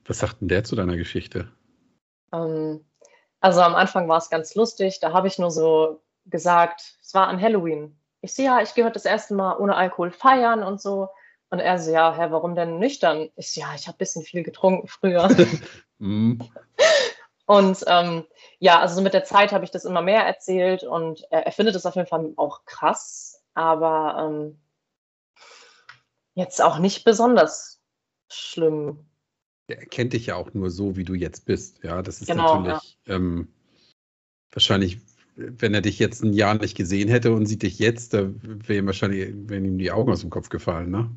Was sagt denn der zu deiner Geschichte? Ähm, also am Anfang war es ganz lustig. Da habe ich nur so gesagt, es war an Halloween. Ich sehe ja, ich gehe heute das erste Mal ohne Alkohol feiern und so. Und er so, ja, hä, warum denn nüchtern? Ich so, ja, ich habe ein bisschen viel getrunken früher. mm. [laughs] Und ähm, ja, also so mit der Zeit habe ich das immer mehr erzählt und er, er findet es auf jeden Fall auch krass, aber ähm, jetzt auch nicht besonders schlimm. Er kennt dich ja auch nur so, wie du jetzt bist. Ja, das ist genau, natürlich ja. ähm, wahrscheinlich, wenn er dich jetzt ein Jahr nicht gesehen hätte und sieht dich jetzt, da wären wahrscheinlich wären ihm die Augen aus dem Kopf gefallen, ne?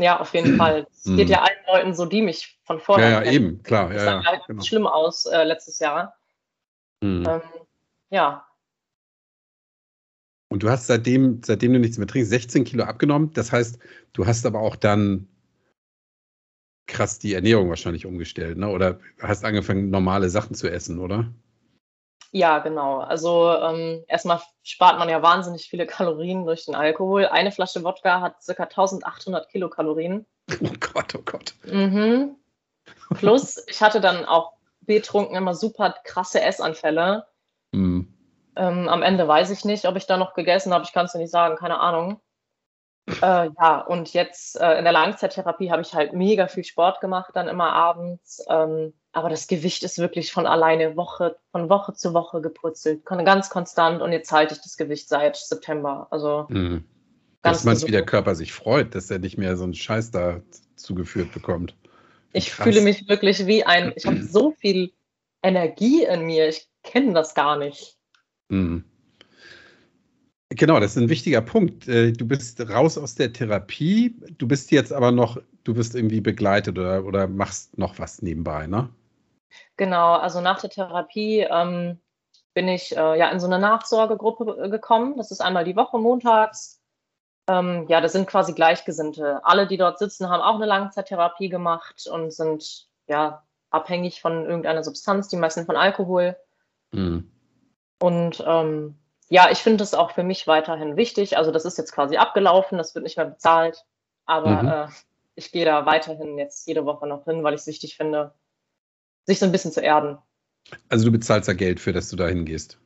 Ja, auf jeden Fall. Es geht mhm. ja allen Leuten so, die mich von vorher. Ja, ja, eben, klar. Das ja, sah ja, halt genau. schlimm aus äh, letztes Jahr. Mhm. Ähm, ja. Und du hast seitdem, seitdem du nichts mehr trinkst, 16 Kilo abgenommen. Das heißt, du hast aber auch dann krass die Ernährung wahrscheinlich umgestellt, ne? Oder hast angefangen, normale Sachen zu essen, oder? Ja, genau. Also ähm, erstmal spart man ja wahnsinnig viele Kalorien durch den Alkohol. Eine Flasche Wodka hat ca. 1800 Kilokalorien. [laughs] Oh Gott, oh Gott. Mhm. Plus, ich hatte dann auch betrunken immer super krasse Essanfälle. Mhm. Ähm, am Ende weiß ich nicht, ob ich da noch gegessen habe. Ich kann es dir nicht sagen, keine Ahnung. Äh, ja, und jetzt äh, in der Langzeittherapie habe ich halt mega viel Sport gemacht, dann immer abends. Ähm, aber das Gewicht ist wirklich von alleine Woche, von Woche zu Woche gepurzelt. Ganz konstant und jetzt halte ich das Gewicht seit September. Also mhm. ganz Dass man wie der Körper sich freut, dass er nicht mehr so einen Scheiß da zugeführt bekommt. Ich Krass. fühle mich wirklich wie ein, ich habe [clears throat] so viel Energie in mir, ich kenne das gar nicht. Mhm. Genau, das ist ein wichtiger Punkt. Äh, du bist raus aus der Therapie, du bist jetzt aber noch, du wirst irgendwie begleitet oder, oder machst noch was nebenbei, ne? Genau, also nach der Therapie ähm, bin ich äh, ja in so eine Nachsorgegruppe äh, gekommen. Das ist einmal die Woche montags. Ähm, ja, das sind quasi Gleichgesinnte. Alle, die dort sitzen, haben auch eine Langzeittherapie gemacht und sind ja abhängig von irgendeiner Substanz, die meisten von Alkohol. Mhm. Und ähm, ja, ich finde das auch für mich weiterhin wichtig. Also das ist jetzt quasi abgelaufen, das wird nicht mehr bezahlt. Aber mhm. äh, ich gehe da weiterhin jetzt jede Woche noch hin, weil ich es wichtig finde, sich so ein bisschen zu erden. Also du bezahlst da Geld für, dass du da hingehst?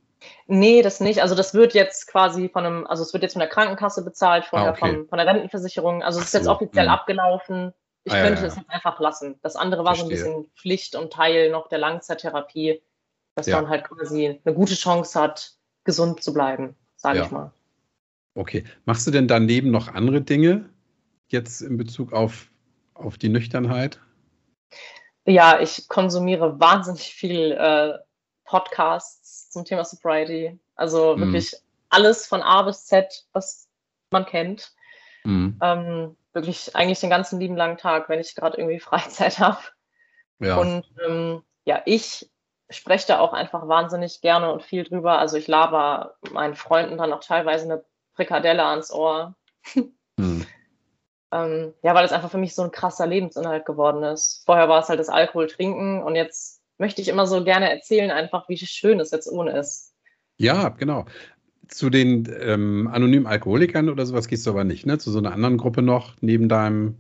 Nee, das nicht. Also das wird jetzt quasi von einem, also es wird jetzt von der Krankenkasse bezahlt, vorher ah, okay. von, von der Rentenversicherung. Also es ist so, jetzt offiziell mh. abgelaufen. Ich ah, könnte ja, ja. es jetzt einfach lassen. Das andere war Verstehe. so ein bisschen Pflicht und Teil noch der Langzeittherapie, dass ja. man halt quasi eine gute Chance hat, gesund zu bleiben, sage ich mal. Okay. Machst du denn daneben noch andere Dinge jetzt in Bezug auf, auf die Nüchternheit? Ja, ich konsumiere wahnsinnig viel äh, Podcasts zum Thema Sobriety. Also mhm. wirklich alles von A bis Z, was man kennt. Mhm. Ähm, wirklich eigentlich den ganzen lieben langen Tag, wenn ich gerade irgendwie [laughs] Freizeit habe. Ja. Und ähm, ja, ich spreche da auch einfach wahnsinnig gerne und viel drüber. Also ich laber meinen Freunden dann auch teilweise eine Frikadelle ans Ohr. [laughs] Ähm, ja, weil es einfach für mich so ein krasser Lebensinhalt geworden ist. Vorher war es halt das Alkohol trinken und jetzt möchte ich immer so gerne erzählen, einfach wie schön es jetzt ohne ist. Ja, genau. Zu den ähm, anonymen Alkoholikern oder sowas gehst du aber nicht, ne? Zu so einer anderen Gruppe noch neben deinem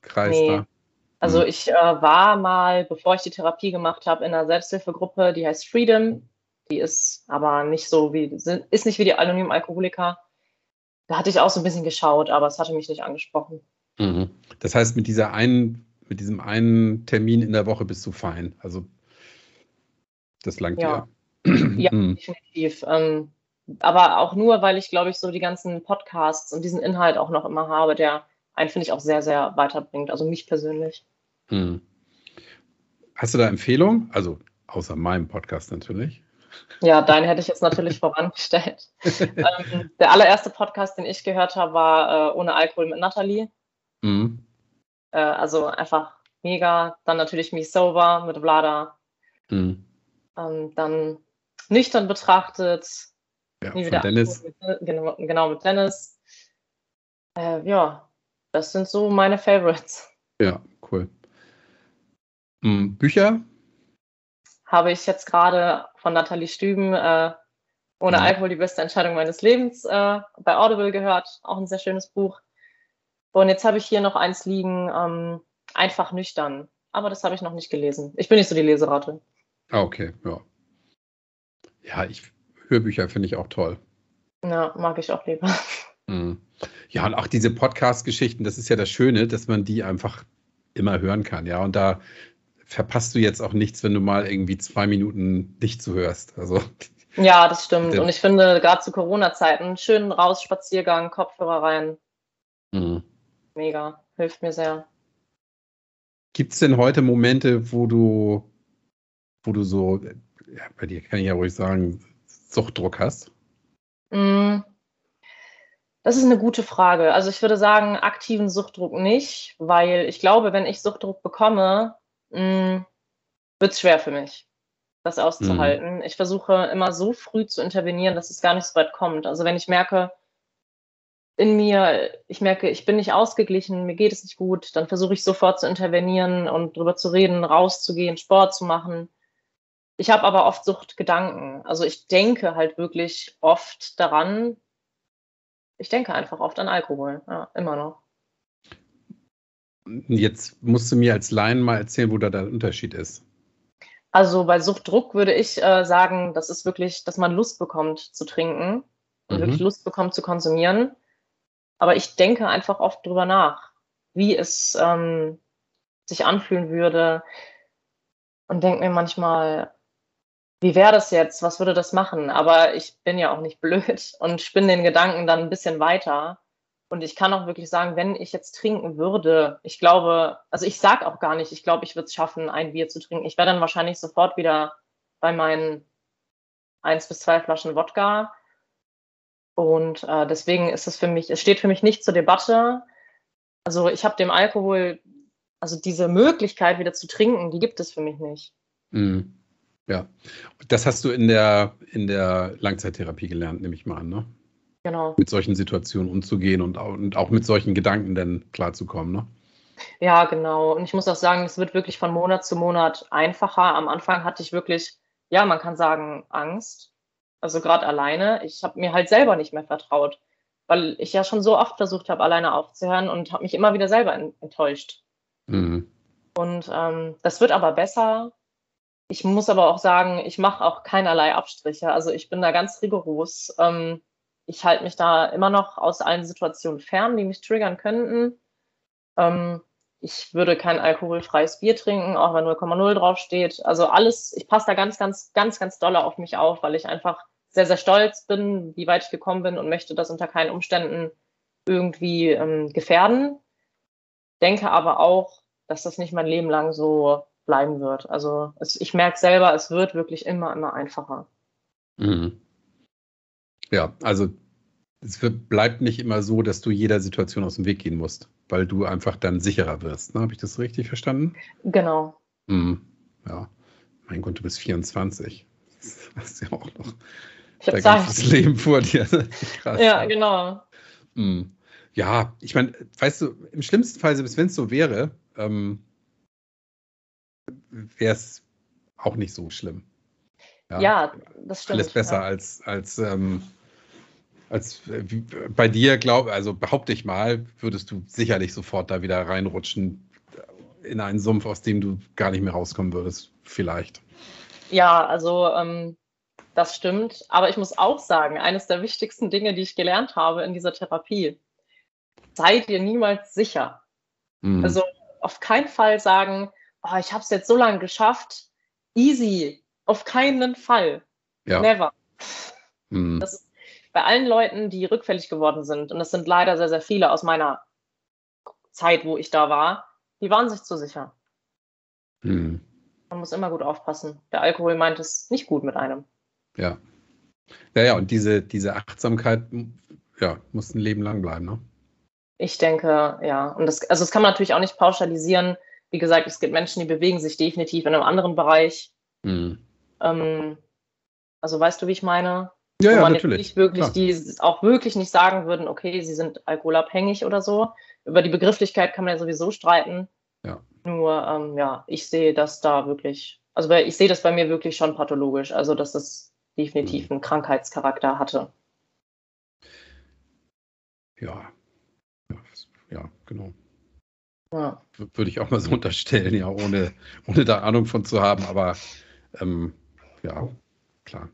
Kreis nee. da. Also mhm. ich äh, war mal, bevor ich die Therapie gemacht habe, in einer Selbsthilfegruppe, die heißt Freedom. Die ist aber nicht so wie, ist nicht wie die anonymen Alkoholiker. Da hatte ich auch so ein bisschen geschaut, aber es hatte mich nicht angesprochen. Mhm. Das heißt, mit dieser einen, mit diesem einen Termin in der Woche bist du fein. Also das langt ja. dir. ja, [clears throat] mhm. definitiv. Ähm, aber auch nur, weil ich, glaube ich, so die ganzen Podcasts und diesen Inhalt auch noch immer habe, der einen, finde ich, auch sehr, sehr weiterbringt. Also mich persönlich. Hm. Hast du da Empfehlungen? Also außer meinem Podcast natürlich. Ja, deinen hätte ich jetzt natürlich vorangestellt. [laughs] ähm, der allererste Podcast, den ich gehört habe, war äh, Ohne Alkohol mit Nathalie. Mhm. Äh, also einfach mega. Dann natürlich Me Sober mit Vlada. Mhm. Ähm, dann nüchtern betrachtet. Ja, nie wieder Dennis. Mit, genau, genau, mit Dennis. Äh, ja, das sind so meine Favorites. Ja, cool. Hm, Bücher? Habe ich jetzt gerade von Nathalie Stüben äh, ohne ja. Alkohol die beste Entscheidung meines Lebens äh, bei Audible gehört. Auch ein sehr schönes Buch. Und jetzt habe ich hier noch eins liegen, ähm, einfach nüchtern. Aber das habe ich noch nicht gelesen. Ich bin nicht so die Leseratte. Ah, okay, ja. Ja, ich Hörbücher finde ich auch toll. Ja, mag ich auch lieber. [laughs] Hm. Ja, und auch diese Podcast-Geschichten, das ist ja das Schöne, dass man die einfach immer hören kann, ja. Und da verpasst du jetzt auch nichts, wenn du mal irgendwie zwei Minuten nicht zuhörst. Also ja, das stimmt. Und ich finde, gerade zu Corona-Zeiten, schönen Rausspaziergang, Kopfhörer rein. Mhm. Mega. Hilft mir sehr. Gibt es denn heute Momente, wo du, wo du so, ja, bei dir kann ich ja ruhig sagen, Suchtdruck hast? Mm, das ist eine gute Frage. Also ich würde sagen, aktiven Suchtdruck nicht, weil ich glaube, wenn ich Suchtdruck bekomme, mm, wird es schwer für mich, das auszuhalten. Mhm. Ich versuche immer so früh zu intervenieren, dass es gar nicht so weit kommt. Also wenn ich merke, in mir, ich merke, ich bin nicht ausgeglichen, mir geht es nicht gut, dann versuche ich sofort zu intervenieren und drüber zu reden, rauszugehen, Sport zu machen. Ich habe aber oft Suchtgedanken. Also ich denke halt wirklich oft daran. Ich denke einfach oft an Alkohol, ja, immer noch. Jetzt musst du mir als Laien mal erzählen, wo da der Unterschied ist. Also bei Suchtdruck würde ich äh, sagen, das ist wirklich, dass man Lust bekommt zu trinken und mhm. wirklich Lust bekommt zu konsumieren. Aber ich denke einfach oft drüber nach, wie es ähm, sich anfühlen würde und denke mir manchmal, wie wäre das jetzt? Was würde das machen? Aber ich bin ja auch nicht [laughs] blöd und spinne den Gedanken dann ein bisschen weiter. Und ich kann auch wirklich sagen, wenn ich jetzt trinken würde, ich glaube, also ich sage auch gar nicht, ich glaube, ich würde es schaffen, ein Bier zu trinken. Ich wäre dann wahrscheinlich sofort wieder bei meinen eins bis zwei Flaschen Wodka und äh, deswegen ist es für mich, es steht für mich nicht zur Debatte. Also ich habe dem Alkohol, also diese Möglichkeit wieder zu trinken, die gibt es für mich nicht. Mm, ja, das hast du in der, in der Langzeittherapie gelernt, nehme ich mal an, ne? Genau. Mit solchen Situationen umzugehen und, und auch mit solchen Gedanken dann klarzukommen, ne? Ja, genau. Und ich muss auch sagen, es wird wirklich von Monat zu Monat einfacher. Am Anfang hatte ich wirklich, ja, man kann sagen, Angst also gerade alleine, ich habe mir halt selber nicht mehr vertraut, weil ich ja schon so oft versucht habe, alleine aufzuhören und habe mich immer wieder selber enttäuscht. Mhm. Und ähm, das wird aber besser. Ich muss aber auch sagen, ich mache auch keinerlei Abstriche. Also ich bin da ganz rigoros. Ähm, ich halte mich da immer noch aus allen Situationen fern, die mich triggern könnten. Ähm, ich würde kein alkoholfreies Bier trinken, auch wenn 0,0 draufsteht. Also alles, ich passe da ganz, ganz, ganz, ganz doll auf mich auf, weil ich einfach sehr, sehr stolz bin, wie weit ich gekommen bin und möchte das unter keinen Umständen irgendwie ähm, gefährden. Denke aber auch, dass das nicht mein Leben lang so bleiben wird. Also es, ich merke selber, es wird wirklich immer, immer einfacher. Mhm. Ja, also es bleibt nicht immer so, dass du jeder Situation aus dem Weg gehen musst, weil du einfach dann sicherer wirst. Ne? Habe ich das richtig verstanden? Genau. Mhm. Ja. Mein Gott, du bist 24. Das ist ja auch noch ich dein ganzes Leben vor dir. [laughs] Krass, ja, genau. Hm. Ja, ich meine, weißt du, im schlimmsten Fall, selbst wenn es so wäre, ähm, wäre es auch nicht so schlimm. Ja, ja das stimmt. Alles besser ja. als, als, ähm, als äh, bei dir, glaube also behaupte ich mal, würdest du sicherlich sofort da wieder reinrutschen in einen Sumpf, aus dem du gar nicht mehr rauskommen würdest, vielleicht. Ja, also ähm, das stimmt. Aber ich muss auch sagen, eines der wichtigsten Dinge, die ich gelernt habe in dieser Therapie, sei dir niemals sicher. Mhm. Also auf keinen Fall sagen, oh, ich habe es jetzt so lange geschafft. Easy. Auf keinen Fall. Ja. Never. Mhm. Das ist bei allen Leuten, die rückfällig geworden sind, und das sind leider sehr, sehr viele aus meiner Zeit, wo ich da war, die waren sich zu sicher. Mhm. Man muss immer gut aufpassen. Der Alkohol meint es nicht gut mit einem. Ja. Ja, ja, und diese, diese Achtsamkeit ja, muss ein Leben lang bleiben, ne? Ich denke, ja. Und das, also das kann man natürlich auch nicht pauschalisieren. Wie gesagt, es gibt Menschen, die bewegen sich definitiv in einem anderen Bereich. Mhm. Ähm, also weißt du, wie ich meine? Ja, Wo ja, natürlich. Nicht wirklich, Klar. die auch wirklich nicht sagen würden, okay, sie sind alkoholabhängig oder so. Über die Begrifflichkeit kann man ja sowieso streiten. Ja. Nur, ähm, ja, ich sehe das da wirklich, also ich sehe das bei mir wirklich schon pathologisch. Also, dass das definitiv mhm. einen Krankheitscharakter hatte. Ja, ja, genau. Ja. Würde ich auch mal so [laughs] unterstellen, ja, ohne, ohne da Ahnung von zu haben, aber ähm, ja, klar.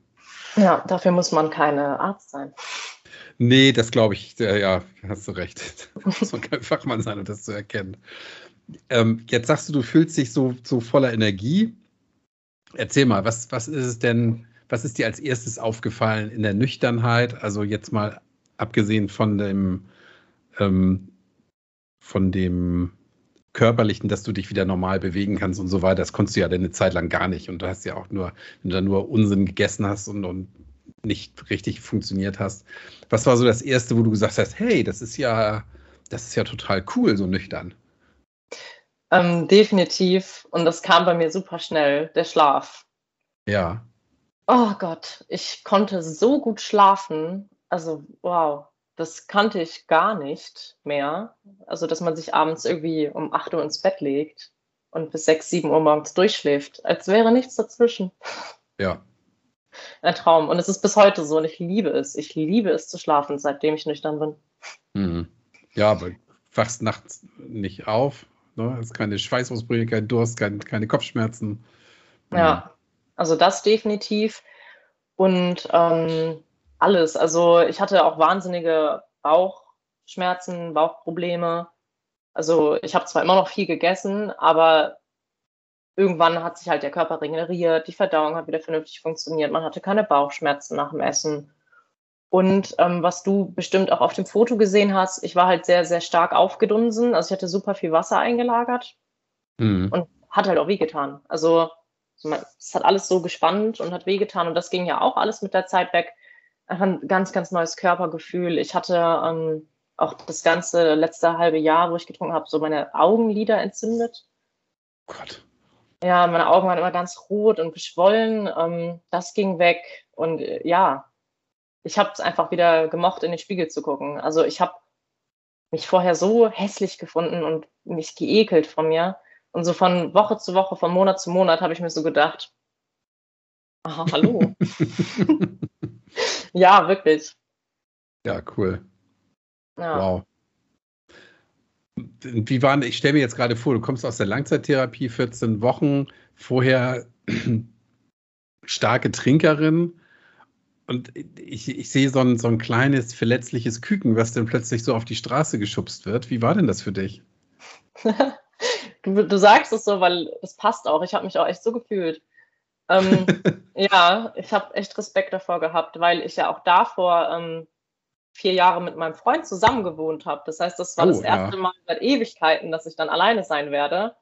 Ja, dafür muss man keine Arzt sein. Nee, das glaube ich, ja, hast du recht. [laughs] Da muss man kein Fachmann sein, um das zu erkennen. Ähm, jetzt sagst du, du fühlst dich so, so voller Energie. Erzähl mal, was, was ist es denn, was ist dir als erstes aufgefallen in der Nüchternheit? Also jetzt mal abgesehen von dem, ähm, von dem körperlichen, dass du dich wieder normal bewegen kannst und so weiter. Das konntest du ja eine Zeit lang gar nicht. Und du hast ja auch nur, wenn du da nur Unsinn gegessen hast und, und nicht richtig funktioniert hast. Was war so das Erste, wo du gesagt hast, hey, das ist ja, das ist ja total cool, so nüchtern? Ähm, definitiv. Und das kam bei mir super schnell, der Schlaf. Ja. Oh Gott, ich konnte so gut schlafen. Also, wow, das kannte ich gar nicht mehr. Also, dass man sich abends irgendwie um 8 Uhr ins Bett legt und bis 6, 7 Uhr morgens durchschläft, als wäre nichts dazwischen. Ja. Ein Traum. Und es ist bis heute so und ich liebe es. Ich liebe es zu schlafen, seitdem ich nüchtern bin. Mhm. Ja, aber wachst nachts nicht auf, Ne? Es ist keine Schweißausbrüche, kein Durst, kein, keine Kopfschmerzen. Ja, also das definitiv. Und ähm, alles. Also ich hatte auch wahnsinnige Bauchschmerzen, Bauchprobleme. Also ich habe zwar immer noch viel gegessen, aber irgendwann hat sich halt der Körper regeneriert, die Verdauung hat wieder vernünftig funktioniert, man hatte keine Bauchschmerzen nach dem Essen. Und ähm, was du bestimmt auch auf dem Foto gesehen hast, ich war halt sehr, sehr stark aufgedunsen. Also ich hatte super viel Wasser eingelagert mhm. und hat halt auch wehgetan. Also es hat alles so gespannt und hat wehgetan. Und das ging ja auch alles mit der Zeit weg. Einfach ein ganz, ganz neues Körpergefühl. Ich hatte ähm, auch das ganze letzte halbe Jahr, wo ich getrunken habe, so meine Augenlider entzündet. Gott. Ja, meine Augen waren immer ganz rot und geschwollen. Ähm, das ging weg. Und äh, ja, ich habe es einfach wieder gemocht, in den Spiegel zu gucken. Also ich habe mich vorher so hässlich gefunden und mich geekelt von mir. Und so von Woche zu Woche, von Monat zu Monat habe ich mir so gedacht, aha, hallo. [laughs] ja, wirklich. Ja, cool. Ja. Wow. Wie waren, ich stelle mir jetzt gerade vor, du kommst aus der Langzeittherapie, 14 Wochen, vorher [clears throat] starke Trinkerin und ich, ich sehe so ein, so ein kleines verletzliches Küken, was dann plötzlich so auf die Straße geschubst wird. Wie war denn das für dich? [laughs] du, du sagst es so, weil es passt auch. Ich habe mich auch echt so gefühlt. Ähm, [laughs] ja, ich habe echt Respekt davor gehabt, weil ich ja auch davor ähm, vier Jahre mit meinem Freund zusammen gewohnt habe. Das heißt, das war oh, das erste ja. Mal seit Ewigkeiten, dass ich dann alleine sein werde.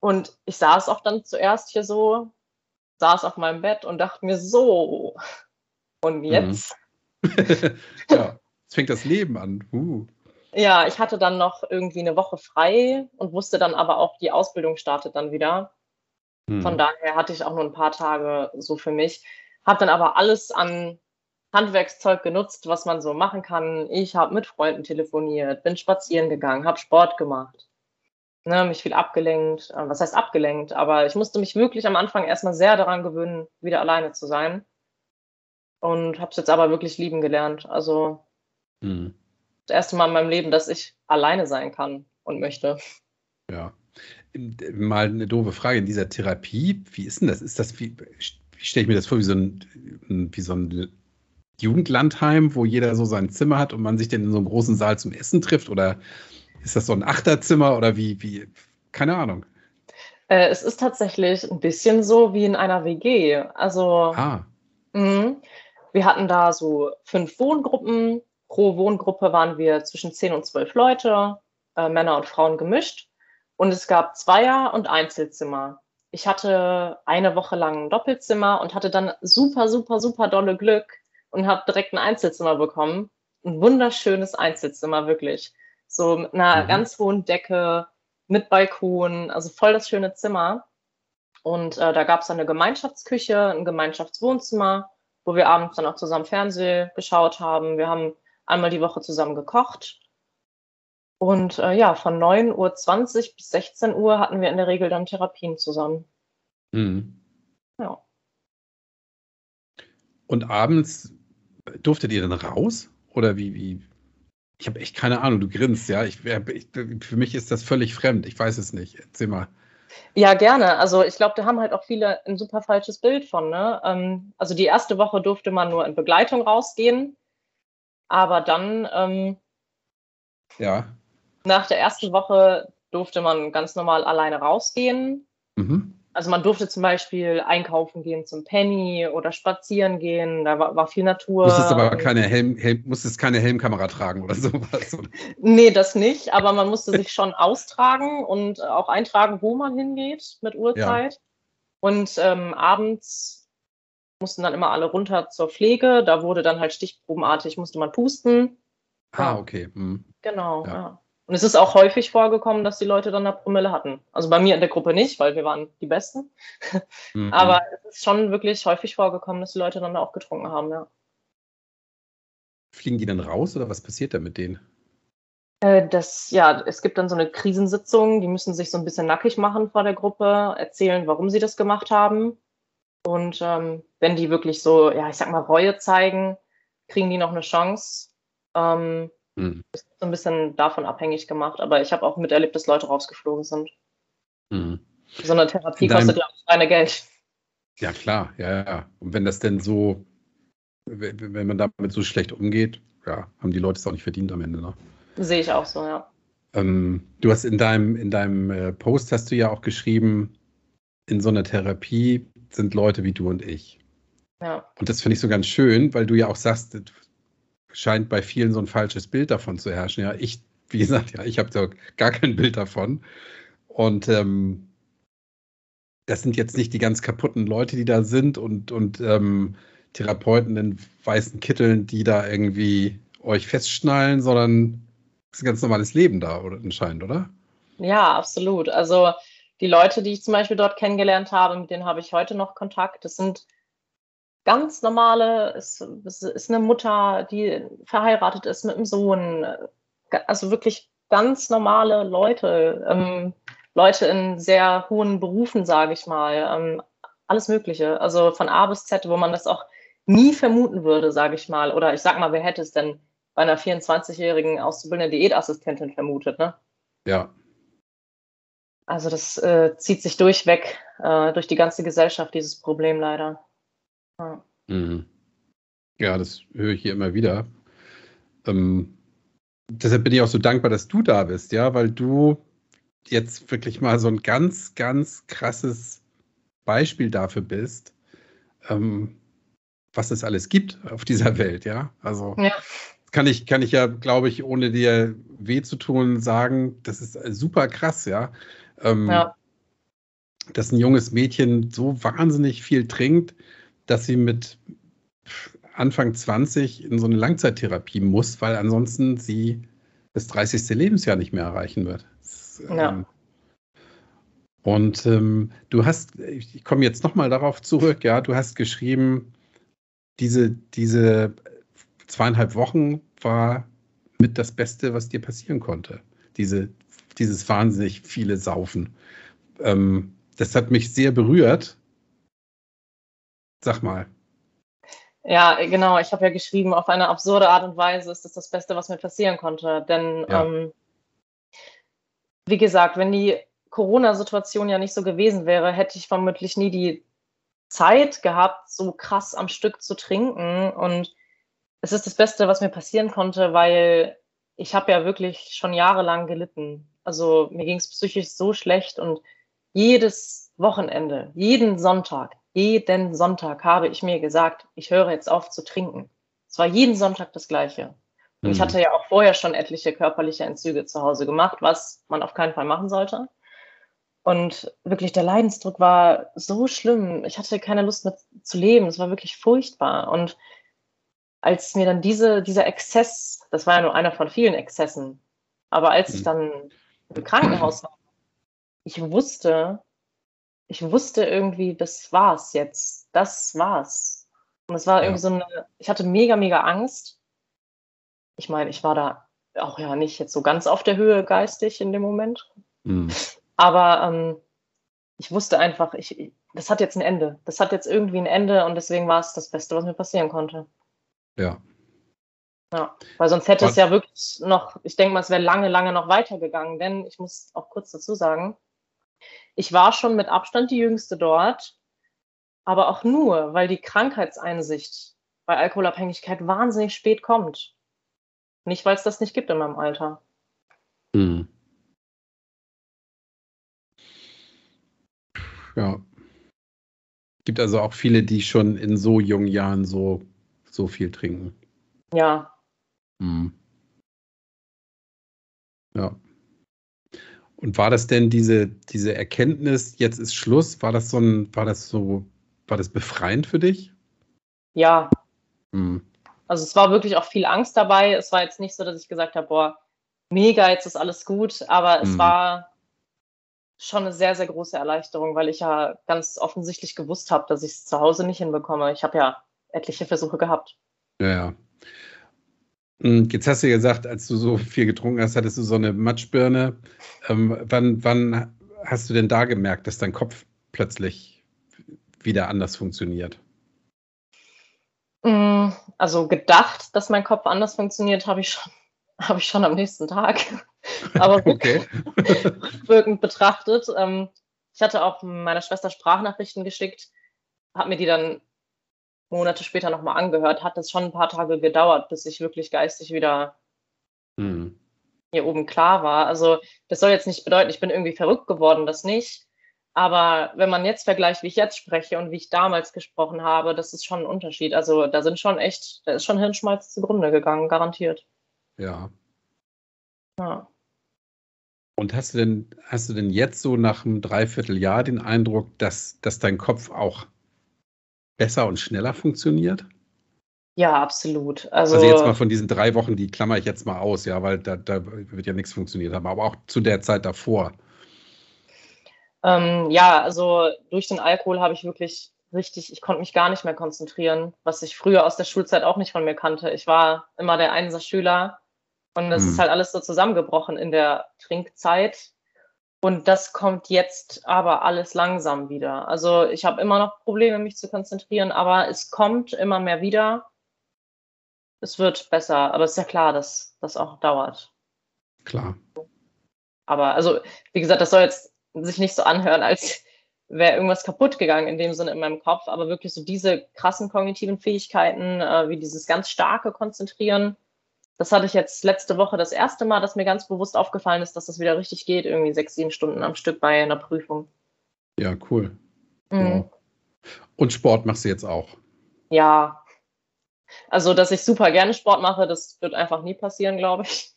Und ich saß auch dann zuerst hier so saß auf meinem Bett und dachte mir so, und mhm. jetzt? [laughs] ja, jetzt fängt das Leben an. Uh. Ja, ich hatte dann noch irgendwie eine Woche frei und wusste dann aber auch, die Ausbildung startet dann wieder. Mhm. Von daher hatte ich auch nur ein paar Tage so für mich. Habe dann aber alles an Handwerkszeug genutzt, was man so machen kann. Ich habe mit Freunden telefoniert, bin spazieren gegangen, habe Sport gemacht ne, mich viel abgelenkt. Äh, was heißt abgelenkt? Aber ich musste mich wirklich am Anfang erstmal sehr daran gewöhnen, wieder alleine zu sein. Und habe es jetzt aber wirklich lieben gelernt. Also mhm. das erste Mal in meinem Leben, dass ich alleine sein kann und möchte. Ja. Mal eine doofe Frage in dieser Therapie. Wie ist denn das? Ist das wie, wie stelle ich mir das vor, wie so ein, wie so ein Jugendlandheim, wo jeder so sein Zimmer hat und man sich dann in so einem großen Saal zum Essen trifft? Oder ist das so ein Achterzimmer oder wie, wie? Keine Ahnung. Äh, es ist tatsächlich ein bisschen so wie in einer WG. Also ah. mh, wir hatten da so fünf Wohngruppen. Pro Wohngruppe waren wir zwischen zehn und zwölf Leute, äh, Männer und Frauen gemischt. Und es gab Zweier- und Einzelzimmer. Ich hatte eine Woche lang ein Doppelzimmer und hatte dann super, super, super dolle Glück und habe direkt ein Einzelzimmer bekommen. Ein wunderschönes Einzelzimmer, wirklich. So mit einer mhm. ganz hohen Decke, mit Balkon, also voll das schöne Zimmer. Und äh, da gab es eine Gemeinschaftsküche, ein Gemeinschaftswohnzimmer, wo wir abends dann auch zusammen Fernsehen geschaut haben. Wir haben einmal die Woche zusammen gekocht. Und äh, ja, von 9.20 Uhr bis 16 Uhr hatten wir in der Regel dann Therapien zusammen. Mhm. Ja. Und abends durftet ihr dann raus? Oder wie, wie, ich habe echt keine Ahnung, du grinst, ja. Ich, ich, für mich ist das völlig fremd. Ich weiß es nicht. Erzähl mal. Ja, gerne. Also ich glaube, da haben halt auch viele ein super falsches Bild von. Ne? Ähm, also die erste Woche durfte man nur in Begleitung rausgehen. Aber dann, ähm, Ja. Nach der ersten Woche durfte man ganz normal alleine rausgehen. Mhm. Also man durfte zum Beispiel einkaufen gehen zum Penny oder spazieren gehen. Da war, war viel Natur. Musstest aber keine, Helm, Helm, musstest keine Helmkamera tragen oder [laughs] sowas. oder? Nee, das nicht, aber man musste sich schon [laughs] austragen und auch eintragen, wo man hingeht mit Uhrzeit. Und ähm, abends mussten dann immer alle runter zur Pflege. Da wurde dann halt stichprobenartig, musste man pusten. Ah, okay. Mhm. Genau, Ja. ja. Und es ist auch häufig vorgekommen, dass die Leute dann eine Promille hatten. Also bei mir in der Gruppe nicht, weil wir waren die Besten. Mhm. [laughs] Aber es ist schon wirklich häufig vorgekommen, dass die Leute dann auch getrunken haben, ja. Fliegen die dann raus oder was passiert da mit denen? Äh, Das, ja, es gibt dann so eine Krisensitzung, die müssen sich so ein bisschen nackig machen vor der Gruppe, erzählen, warum sie das gemacht haben. Und ähm, wenn die wirklich so, ja, ich sag mal, Reue zeigen, kriegen die noch eine Chance. Ähm, Mhm. ist so ein bisschen davon abhängig gemacht, aber ich habe auch miterlebt, dass Leute rausgeflogen sind. Mhm. So eine Therapie In deinem- kostet ja auch reine Geld. Ja, klar, ja, ja. Und wenn das denn so, wenn man damit so schlecht umgeht, ja, haben die Leute es auch nicht verdient am Ende. Ne? Sehe ich auch so, ja. Ähm, du hast in deinem, in deinem äh, Post hast du ja auch geschrieben, in so einer Therapie sind Leute wie du und ich. Ja, Und das finde ich so ganz schön, weil du ja auch sagst, scheint bei vielen so ein falsches Bild davon zu herrschen. Ja, ich, wie gesagt, ja, ich habe da gar kein Bild davon. Und ähm, das sind jetzt nicht die ganz kaputten Leute, die da sind und, und ähm, Therapeuten in weißen Kitteln, die da irgendwie euch festschnallen, sondern es ist ein ganz normales Leben da, oder anscheinend, oder? ja, absolut. Also die Leute, die ich zum Beispiel dort kennengelernt habe, mit denen habe ich heute noch Kontakt. Das sind ganz normale, es, es ist eine Mutter, die verheiratet ist mit einem Sohn. Also wirklich ganz normale Leute, ähm, Leute in sehr hohen Berufen, sage ich mal. Ähm, alles Mögliche. Also von A bis Z, wo man das auch nie vermuten würde, sage ich mal. Oder ich sag mal, wer hätte es denn bei einer 24-jährigen auszubildenden Diätassistentin vermutet, ne? Ja. Also das äh, zieht sich durchweg äh, durch die ganze Gesellschaft, dieses Problem leider. Ja. Mhm. Ja, das höre ich hier immer wieder. Ähm, deshalb bin ich auch so dankbar, dass du da bist, ja, weil du jetzt wirklich mal so ein ganz, ganz krasses Beispiel dafür bist, ähm, was es alles gibt auf dieser Welt, ja. Also Ja. kann ich, kann ich ja, glaube ich, ohne dir weh zu tun, sagen, das ist super krass, ja. Ähm, Ja. Dass ein junges Mädchen so wahnsinnig viel trinkt, dass sie mit Anfang 20 in so eine Langzeittherapie muss, weil ansonsten sie das 30. Lebensjahr nicht mehr erreichen wird. Das, Ja. ähm, und ähm, du hast, ich komme jetzt nochmal darauf zurück, ja, du hast geschrieben, diese, diese zweieinhalb Wochen war mit das Beste, was dir passieren konnte. Diese, dieses wahnsinnig viele Saufen. Ähm, das hat mich sehr berührt. Sag mal. Ja, genau. Ich habe ja geschrieben, auf eine absurde Art und Weise ist das das Beste, was mir passieren konnte. Denn, Ja. ähm, wie gesagt, wenn die Corona-Situation ja nicht so gewesen wäre, hätte ich vermutlich nie die Zeit gehabt, so krass am Stück zu trinken. Und es ist das Beste, was mir passieren konnte, weil ich habe ja wirklich schon jahrelang gelitten. Also mir ging es psychisch so schlecht und jedes Wochenende, jeden Sonntag, jeden Sonntag habe ich mir gesagt, ich höre jetzt auf zu trinken. Es war jeden Sonntag das Gleiche. Und ich Mhm. hatte ja auch vorher schon etliche körperliche Entzüge zu Hause gemacht, was man auf keinen Fall machen sollte. Und wirklich der Leidensdruck war so schlimm. Ich hatte keine Lust mehr zu leben. Es war wirklich furchtbar. Und als mir dann diese, dieser Exzess, das war ja nur einer von vielen Exzessen, aber als ich Mhm. dann im Krankenhaus war, ich wusste, ich wusste irgendwie, das war's jetzt. Das war's. Und es war Ja. irgendwie so eine, ich hatte mega, mega Angst. Ich meine, ich war da auch ja nicht jetzt so ganz auf der Höhe geistig in dem Moment. Mhm. Aber ähm, ich wusste einfach, ich, das hat jetzt ein Ende. Das hat jetzt irgendwie ein Ende und deswegen war es das Beste, was mir passieren konnte. Ja. Ja, weil sonst hätte es Was- ja wirklich noch, ich denke mal, es wäre lange, lange noch weitergegangen, denn ich muss auch kurz dazu sagen, ich war schon mit Abstand die Jüngste dort, aber auch nur, weil die Krankheitseinsicht bei Alkoholabhängigkeit wahnsinnig spät kommt. Nicht, weil es das nicht gibt in meinem Alter. Hm. Ja. Gibt also auch viele, die schon in so jungen Jahren so, so viel trinken. Ja. Hm. Ja. Und war das denn diese, diese Erkenntnis, jetzt ist Schluss, war das so ein, war das so, war das befreiend für dich? Ja. Hm. Also es war wirklich auch viel Angst dabei. Es war jetzt nicht so, dass ich gesagt habe, boah, mega, jetzt ist alles gut, aber es Mhm. war schon eine sehr, sehr große Erleichterung, weil ich ja ganz offensichtlich gewusst habe, dass ich es zu Hause nicht hinbekomme. Ich habe ja etliche Versuche gehabt. Ja, ja. Hm, Jetzt hast du ja gesagt, als du so viel getrunken hast, hattest du so eine Matschbirne. Ähm, wann, wann hast du denn da gemerkt, dass dein Kopf plötzlich wieder anders funktioniert? Mm, Also gedacht, dass mein Kopf anders funktioniert, habe ich schon, [laughs] habe ich schon am nächsten Tag. [laughs] Aber [laughs] Okay. rückwirkend betrachtet, ähm, ich hatte auch meiner Schwester Sprachnachrichten geschickt, habe mir die dann Monate später nochmal angehört, hat es schon ein paar Tage gedauert, bis ich wirklich geistig wieder Hm. hier oben klar war. Also das soll jetzt nicht bedeuten, ich bin irgendwie verrückt geworden, das nicht. Aber wenn man jetzt vergleicht, wie ich jetzt spreche und wie ich damals gesprochen habe, das ist schon ein Unterschied. Also da sind schon echt, da ist schon Hirnschmalz zugrunde gegangen, garantiert. Ja. Ja. Und hast du denn, hast du denn jetzt so nach einem Dreivierteljahr den Eindruck, dass, dass dein Kopf auch besser und schneller funktioniert? Ja, absolut. Also, Also jetzt mal von diesen drei Wochen, die klammer ich jetzt mal aus, ja, weil da, da wird ja nichts funktioniert haben, aber auch zu der Zeit davor. ähm, ja, also durch den Alkohol habe ich wirklich richtig, ich konnte mich gar nicht mehr konzentrieren, was ich früher aus der Schulzeit auch nicht von mir kannte. Ich war immer der Einser-Schüler und das Hm. ist halt alles so zusammengebrochen in der Trinkzeit. Und das kommt jetzt aber alles langsam wieder. Also ich habe immer noch Probleme, mich zu konzentrieren, aber es kommt immer mehr wieder. Es wird besser, aber es ist ja klar, dass das auch dauert. Klar. Aber also, wie gesagt, das soll jetzt sich nicht so anhören, als wäre irgendwas kaputt gegangen in dem Sinne in meinem Kopf, aber wirklich so diese krassen kognitiven Fähigkeiten, äh, wie dieses ganz starke Konzentrieren, das hatte ich jetzt letzte Woche das erste Mal, dass mir ganz bewusst aufgefallen ist, dass das wieder richtig geht, irgendwie sechs, sieben Stunden am Stück bei einer Prüfung. Ja, cool. Mhm. Und Sport machst du jetzt auch. Ja. Also, dass ich super gerne Sport mache, das wird einfach nie passieren, glaube ich.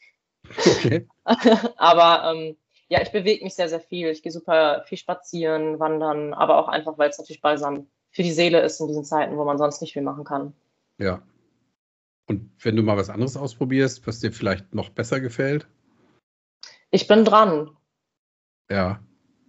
Okay. [laughs] aber ähm, ja, ich bewege mich sehr, sehr viel. Ich gehe super viel spazieren, wandern, aber auch einfach, weil es natürlich balsam für die Seele ist in diesen Zeiten, wo man sonst nicht viel machen kann. Ja. Und wenn du mal was anderes ausprobierst, was dir vielleicht noch besser gefällt? Ich bin dran. Ja.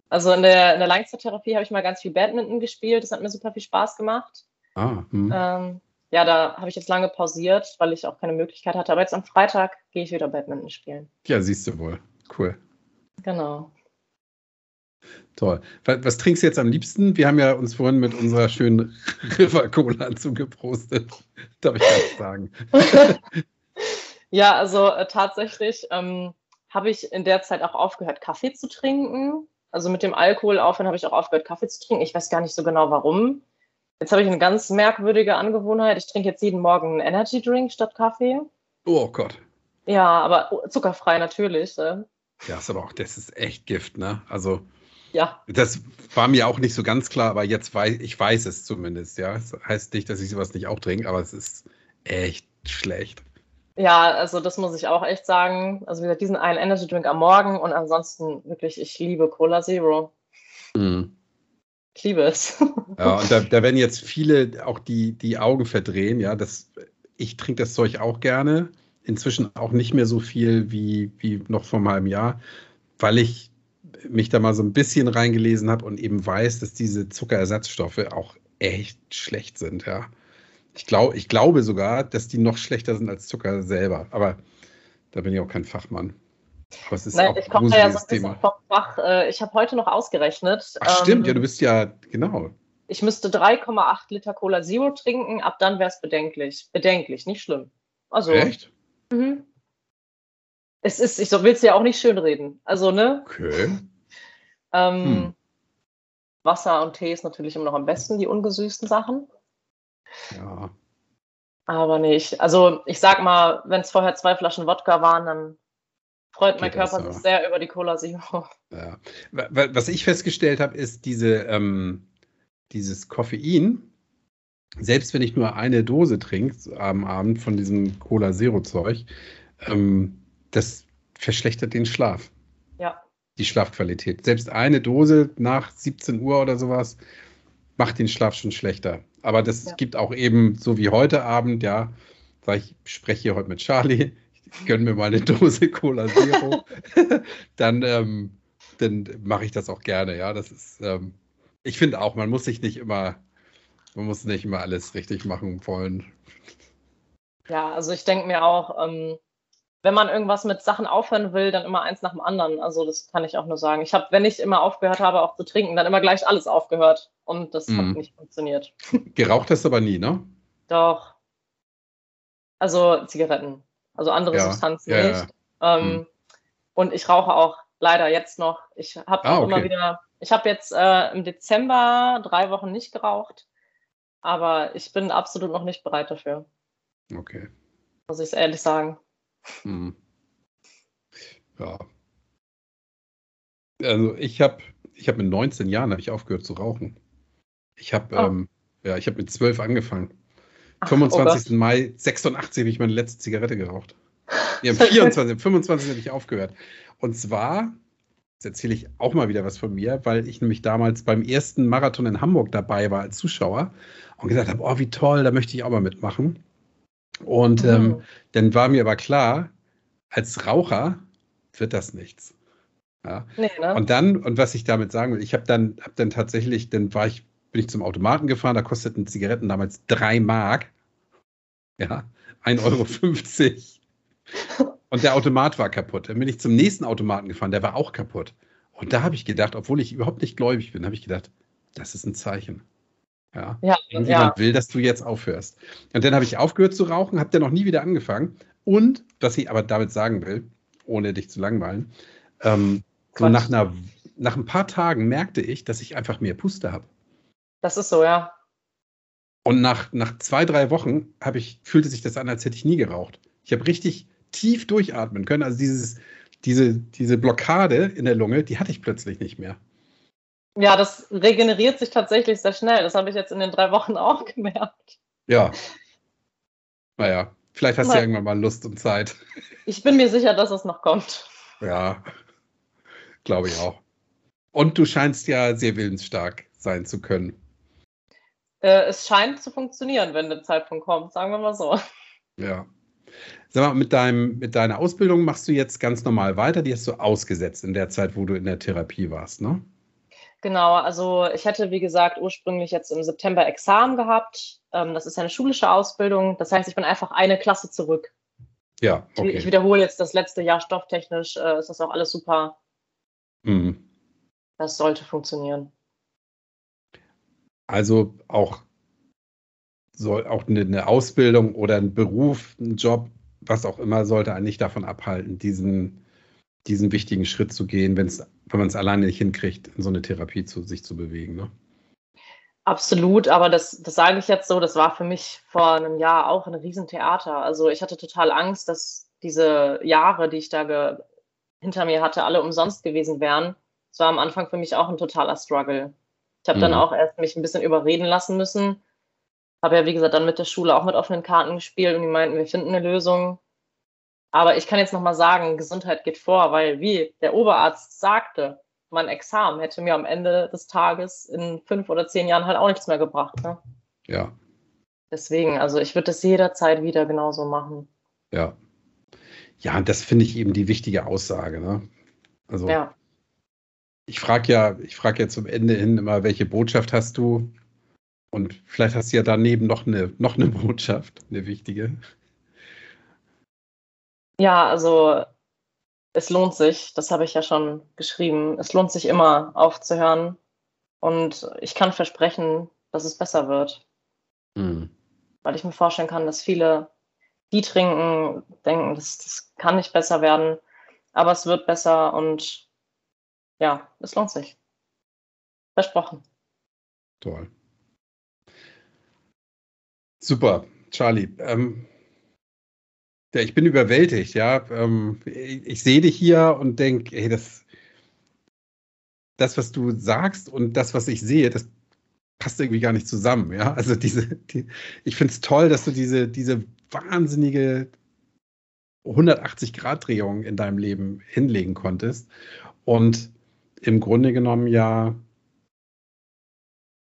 Also in der, in der Langzeittherapie habe ich mal ganz viel Badminton gespielt. Das hat mir super viel Spaß gemacht. Ah, hm. Ähm, ja, da habe ich jetzt lange pausiert, weil ich auch keine Möglichkeit hatte. Aber jetzt am Freitag gehe ich wieder Badminton spielen. ja, siehst du wohl. Cool. Genau. Toll. Was, was trinkst du jetzt am liebsten? Wir haben ja uns vorhin mit unserer schönen [laughs] River Cola zugeprostet. [laughs] Darf ich ganz sagen. [laughs] ja, also äh, tatsächlich ähm, habe ich in der Zeit auch aufgehört, Kaffee zu trinken. Also mit dem Alkohol aufhören habe ich auch aufgehört, Kaffee zu trinken. Ich weiß gar nicht so genau warum. Jetzt habe ich eine ganz merkwürdige Angewohnheit. Ich trinke jetzt jeden Morgen einen Energy Drink statt Kaffee. Oh Gott. Ja, aber zuckerfrei natürlich. Äh. Ja, ist aber auch, das ist echt Gift, ne? Also, Ja, das war mir auch nicht so ganz klar, aber jetzt weiß ich weiß es zumindest, ja. Das heißt nicht, dass ich sowas nicht auch trinke, aber es ist echt schlecht. ja, also das muss ich auch echt sagen. Also wie gesagt, diesen einen Energy Drink am Morgen und ansonsten wirklich, ich liebe Cola Zero. Mhm. Ich liebe es. [laughs] Ja, und da, da werden jetzt viele auch die, die Augen verdrehen, ja. Das, ich trinke das Zeug auch gerne. Inzwischen auch nicht mehr so viel wie, wie noch vor einem halben Jahr, weil ich mich da mal so ein bisschen reingelesen habe und eben weiß, dass diese Zuckerersatzstoffe auch echt schlecht sind, ja. Ich, glaub, ich glaube sogar, dass die noch schlechter sind als Zucker selber. Aber da bin ich auch kein Fachmann. Aber es ist Nein, auch ich komme ja so ein bisschen Thema. vom Fach. Äh, Ich habe heute noch ausgerechnet. Ach stimmt, ähm, ja, du bist ja, genau. Ich müsste 3,8 Liter Cola Zero trinken, ab dann wäre es bedenklich. Bedenklich, nicht schlimm. Also, Echt? Mhm. es ist, ich will es ja auch nicht schönreden. Also, ne? Okay. Ähm, Hm. Wasser und Tee ist natürlich immer noch am besten, die ungesüßten Sachen. Ja. Aber nicht. Also ich sag mal, wenn es vorher zwei Flaschen Wodka waren, dann freut mein Körper sich sehr über die Cola Zero. Ja. Was ich festgestellt habe, ist diese, ähm, dieses Koffein. Selbst wenn ich nur eine Dose trinke am Abend von diesem Cola Zero Zeug, ähm, das verschlechtert den Schlaf. Ja. Die Schlafqualität. Selbst eine Dose nach 17 Uhr oder sowas macht den Schlaf schon schlechter. Aber das ja. gibt auch eben, so wie heute Abend, ja, weil ich spreche hier heute mit Charlie, ich gönne mir mal eine Dose [laughs] Cola Zero, [laughs] dann, ähm, dann mache ich das auch gerne, ja. Das ist, ähm, ich finde auch, man muss sich nicht immer, man muss nicht immer alles richtig machen wollen. Ja, also ich denke mir auch, ähm, wenn man irgendwas mit Sachen aufhören will, dann immer eins nach dem anderen. Also das kann ich auch nur sagen. Ich habe, wenn ich immer aufgehört habe, auch zu trinken, dann immer gleich alles aufgehört. Und das mm. hat mhm. nicht funktioniert. [laughs] Geraucht hast du aber nie, ne? Doch. Also Zigaretten. Also andere ja. Substanzen ja, nicht. Ja. Ähm, mm. Und ich rauche auch leider jetzt noch. Ich habe ah, okay. immer wieder, ich habe jetzt äh, im Dezember drei Wochen nicht geraucht, aber ich bin absolut noch nicht bereit dafür. Okay. Muss ich es ehrlich sagen. Hm. Ja. Also ich habe ich hab mit 19 Jahren ich aufgehört zu rauchen. Ich habe oh. ähm, ja, ich habe mit 12 angefanungen. Ach, 25. Oh Mai 86 habe ich meine letzte Zigarette geraucht. Ja, am 24, 25 habe ich aufgehört. Und zwar, jetzt erzähle ich auch mal wieder was von mir, weil ich nämlich damals beim ersten Marathon in Hamburg dabei war als Zuschauer und gesagt habe, oh, wie toll, da möchte ich auch mal mitmachen. Und mhm. ähm, dann war mir aber klar, als Raucher wird das nichts. Ja. Nee, ne? Und dann, und was ich damit sagen will, ich habe dann, hab dann tatsächlich, dann war ich, bin ich zum Automaten gefahren, da kosteten Zigaretten damals drei Mark. Ja, 1,50 Euro. [laughs] und der Automat war kaputt. Dann bin ich zum nächsten Automaten gefahren, der war auch kaputt. Und da habe ich gedacht, obwohl ich überhaupt nicht gläubig bin, habe ich gedacht, das ist ein Zeichen. Ja, ja irgendjemand ja. will, dass du jetzt aufhörst. Und dann habe ich aufgehört zu rauchen, habe dann noch nie wieder angefangen. Und, was ich aber damit sagen will, ohne dich zu langweilen, ähm, so nach, einer, nach ein paar Tagen merkte ich, dass ich einfach mehr Puste habe. Das ist so, ja. Und nach, nach zwei, drei Wochen ich, fühlte sich das an, als hätte ich nie geraucht. Ich habe richtig tief durchatmen können. Also dieses, diese, diese Blockade in der Lunge, die hatte ich plötzlich nicht mehr. Ja, das regeneriert sich tatsächlich sehr schnell. Das habe ich jetzt in den drei Wochen [laughs] auch gemerkt. Ja. Naja, vielleicht hast du ja irgendwann mal Lust und Zeit. Ich bin mir sicher, dass es noch kommt. Ja, glaube ich auch. Und du scheinst ja sehr willensstark sein zu können. Äh, es scheint zu funktionieren, wenn der Zeitpunkt kommt, sagen wir mal so. Ja. Sag mal, mit, deinem, mit deiner Ausbildung machst du jetzt ganz normal weiter. Die hast du ausgesetzt in der Zeit, wo du in der Therapie warst, ne? Genau, also ich hätte, wie gesagt, ursprünglich jetzt im September Examen gehabt. Ähm, das ist eine schulische Ausbildung. Das heißt, ich bin einfach eine Klasse zurück. Ja, okay. Ich, wiederhole jetzt das letzte Jahr stofftechnisch. Äh, ist das auch alles super. Mhm. Das sollte funktionieren. Also auch soll auch eine, eine Ausbildung oder ein Beruf, ein Job, was auch immer, sollte einen nicht davon abhalten, diesen diesen wichtigen Schritt zu gehen, wenn wenn man es alleine nicht hinkriegt, in so eine Therapie zu sich zu bewegen. Ne? Absolut, aber das, das sage ich jetzt so, das war für mich vor einem Jahr auch ein Riesentheater. Also ich hatte total Angst, dass diese Jahre, die ich da hinter mir hatte, alle umsonst gewesen wären. Es war am Anfang für mich auch ein totaler Struggle. Ich habe mhm. dann auch erst mich ein bisschen überreden lassen müssen. Habe ja, wie gesagt, dann mit der Schule auch mit offenen Karten gespielt und die meinten, wir finden eine Lösung. Aber ich kann jetzt nochmal sagen, Gesundheit geht vor, weil wie der Oberarzt sagte, mein Examen hätte mir am Ende des Tages in fünf oder zehn Jahren halt auch nichts mehr gebracht. Ne? Ja. Deswegen, also ich würde das jederzeit wieder genauso machen. Ja. Ja, das finde ich eben die wichtige Aussage. Ne? Also ja. ich frage ja, ich frage ja zum Ende hin immer, welche Botschaft hast du? Und vielleicht hast du ja daneben noch eine, noch eine [laughs] Botschaft, eine wichtige. Ja, also es lohnt sich, das habe ich ja schon geschrieben. Es lohnt sich immer aufzuhören. Und ich kann versprechen, dass es besser wird. Mhm. Weil ich mir vorstellen kann, dass viele, die trinken, denken, das, das kann nicht besser werden. Aber es wird besser und ja, es lohnt sich. Versprochen. Toll. Super. Charlie, ähm, ja, ich bin überwältigt, ja. Ähm, ich, ich sehe dich hier und denke, hey, das, das, was du sagst und das, was ich sehe, das passt irgendwie gar nicht zusammen, ja. Also diese, die, ich finde es toll, dass du diese, diese wahnsinnige 180-Grad-Drehung in deinem Leben hinlegen konntest und im Grunde genommen ja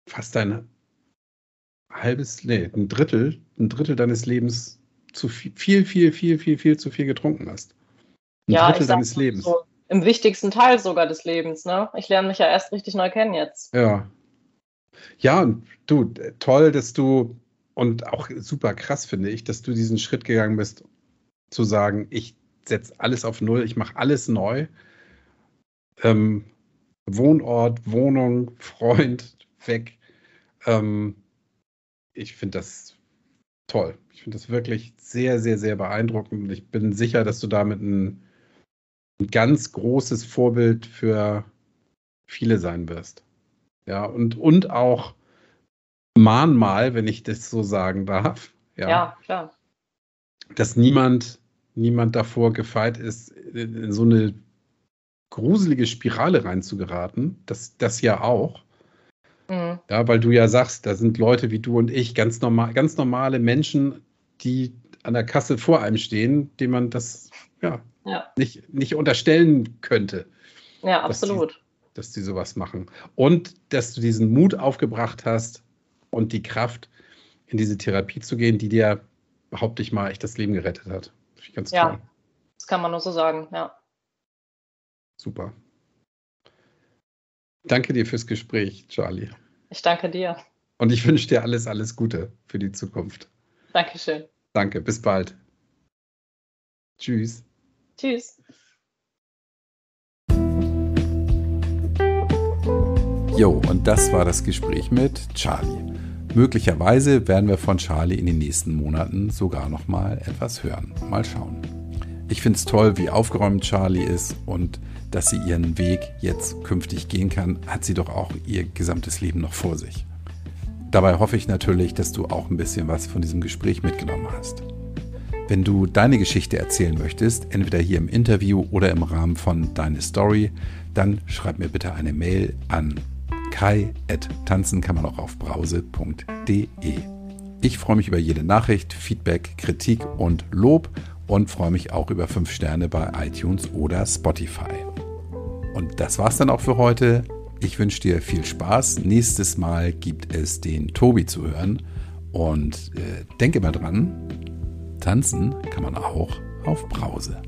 fast ein halbes, nee, ein Drittel, ein Drittel deines Lebens zu viel, viel, viel, viel, viel, viel zu viel getrunken hast. Ein ja, Drittel deines Lebens. So, Im wichtigsten Teil sogar des Lebens, ne? Ich lerne mich ja erst richtig neu kennen jetzt. Ja. Ja, und du, toll, dass du, und auch super krass finde ich, dass du diesen Schritt gegangen bist, zu sagen, ich setze alles auf Null, ich mache alles neu. Ähm, Wohnort, Wohnung, Freund, weg. Ähm, ich finde das toll. Ich finde das wirklich sehr, sehr, sehr beeindruckend. Ich bin sicher, dass du damit ein, ein ganz großes Vorbild für viele sein wirst. Ja, und, und auch Mahnmal, wenn ich das so sagen darf. Ja, ja klar. Dass niemand, niemand davor gefeit ist, in so eine gruselige Spirale reinzugeraten. Das, das ja auch. Mhm. Ja, weil du ja sagst, da sind Leute wie du und ich, ganz, normal, ganz normale Menschen, die an der Kasse vor einem stehen, denen man das ja, ja. Nicht, nicht unterstellen könnte. Ja, absolut. Dass die, dass die sowas machen. Und dass du diesen Mut aufgebracht hast und die Kraft, in diese Therapie zu gehen, die dir, behaupte ich mal, echt das Leben gerettet hat. Das ganz ja, toll. das kann man nur so sagen, ja. Super. Danke dir fürs Gespräch, Charlie. Ich danke dir. Und ich wünsche dir alles, alles Gute für die Zukunft. Dankeschön. Danke, bis bald. Tschüss. Tschüss. Jo, und das war das Gespräch mit Charlie. Möglicherweise werden wir von Charlie in den nächsten Monaten sogar noch mal etwas hören. Mal schauen. Ich finde es toll, wie aufgeräumt Charlie ist und dass sie ihren Weg jetzt künftig gehen kann, hat sie doch auch ihr gesamtes Leben noch vor sich. Dabei hoffe ich natürlich, dass du auch ein bisschen was von diesem Gespräch mitgenommen hast. Wenn du deine Geschichte erzählen möchtest, entweder hier im Interview oder im Rahmen von Deine Story, dann schreib mir bitte eine Mail an kai.tanzen auf brause.de. Ich freue mich über jede Nachricht, Feedback, Kritik und Lob und freue mich auch über 5 Sterne bei iTunes oder Spotify. Und das war's dann auch für heute. Ich wünsche dir viel Spaß. Nächstes Mal gibt es den Tobi zu hören. Und äh, denke mal dran, tanzen kann man auch auf Brause.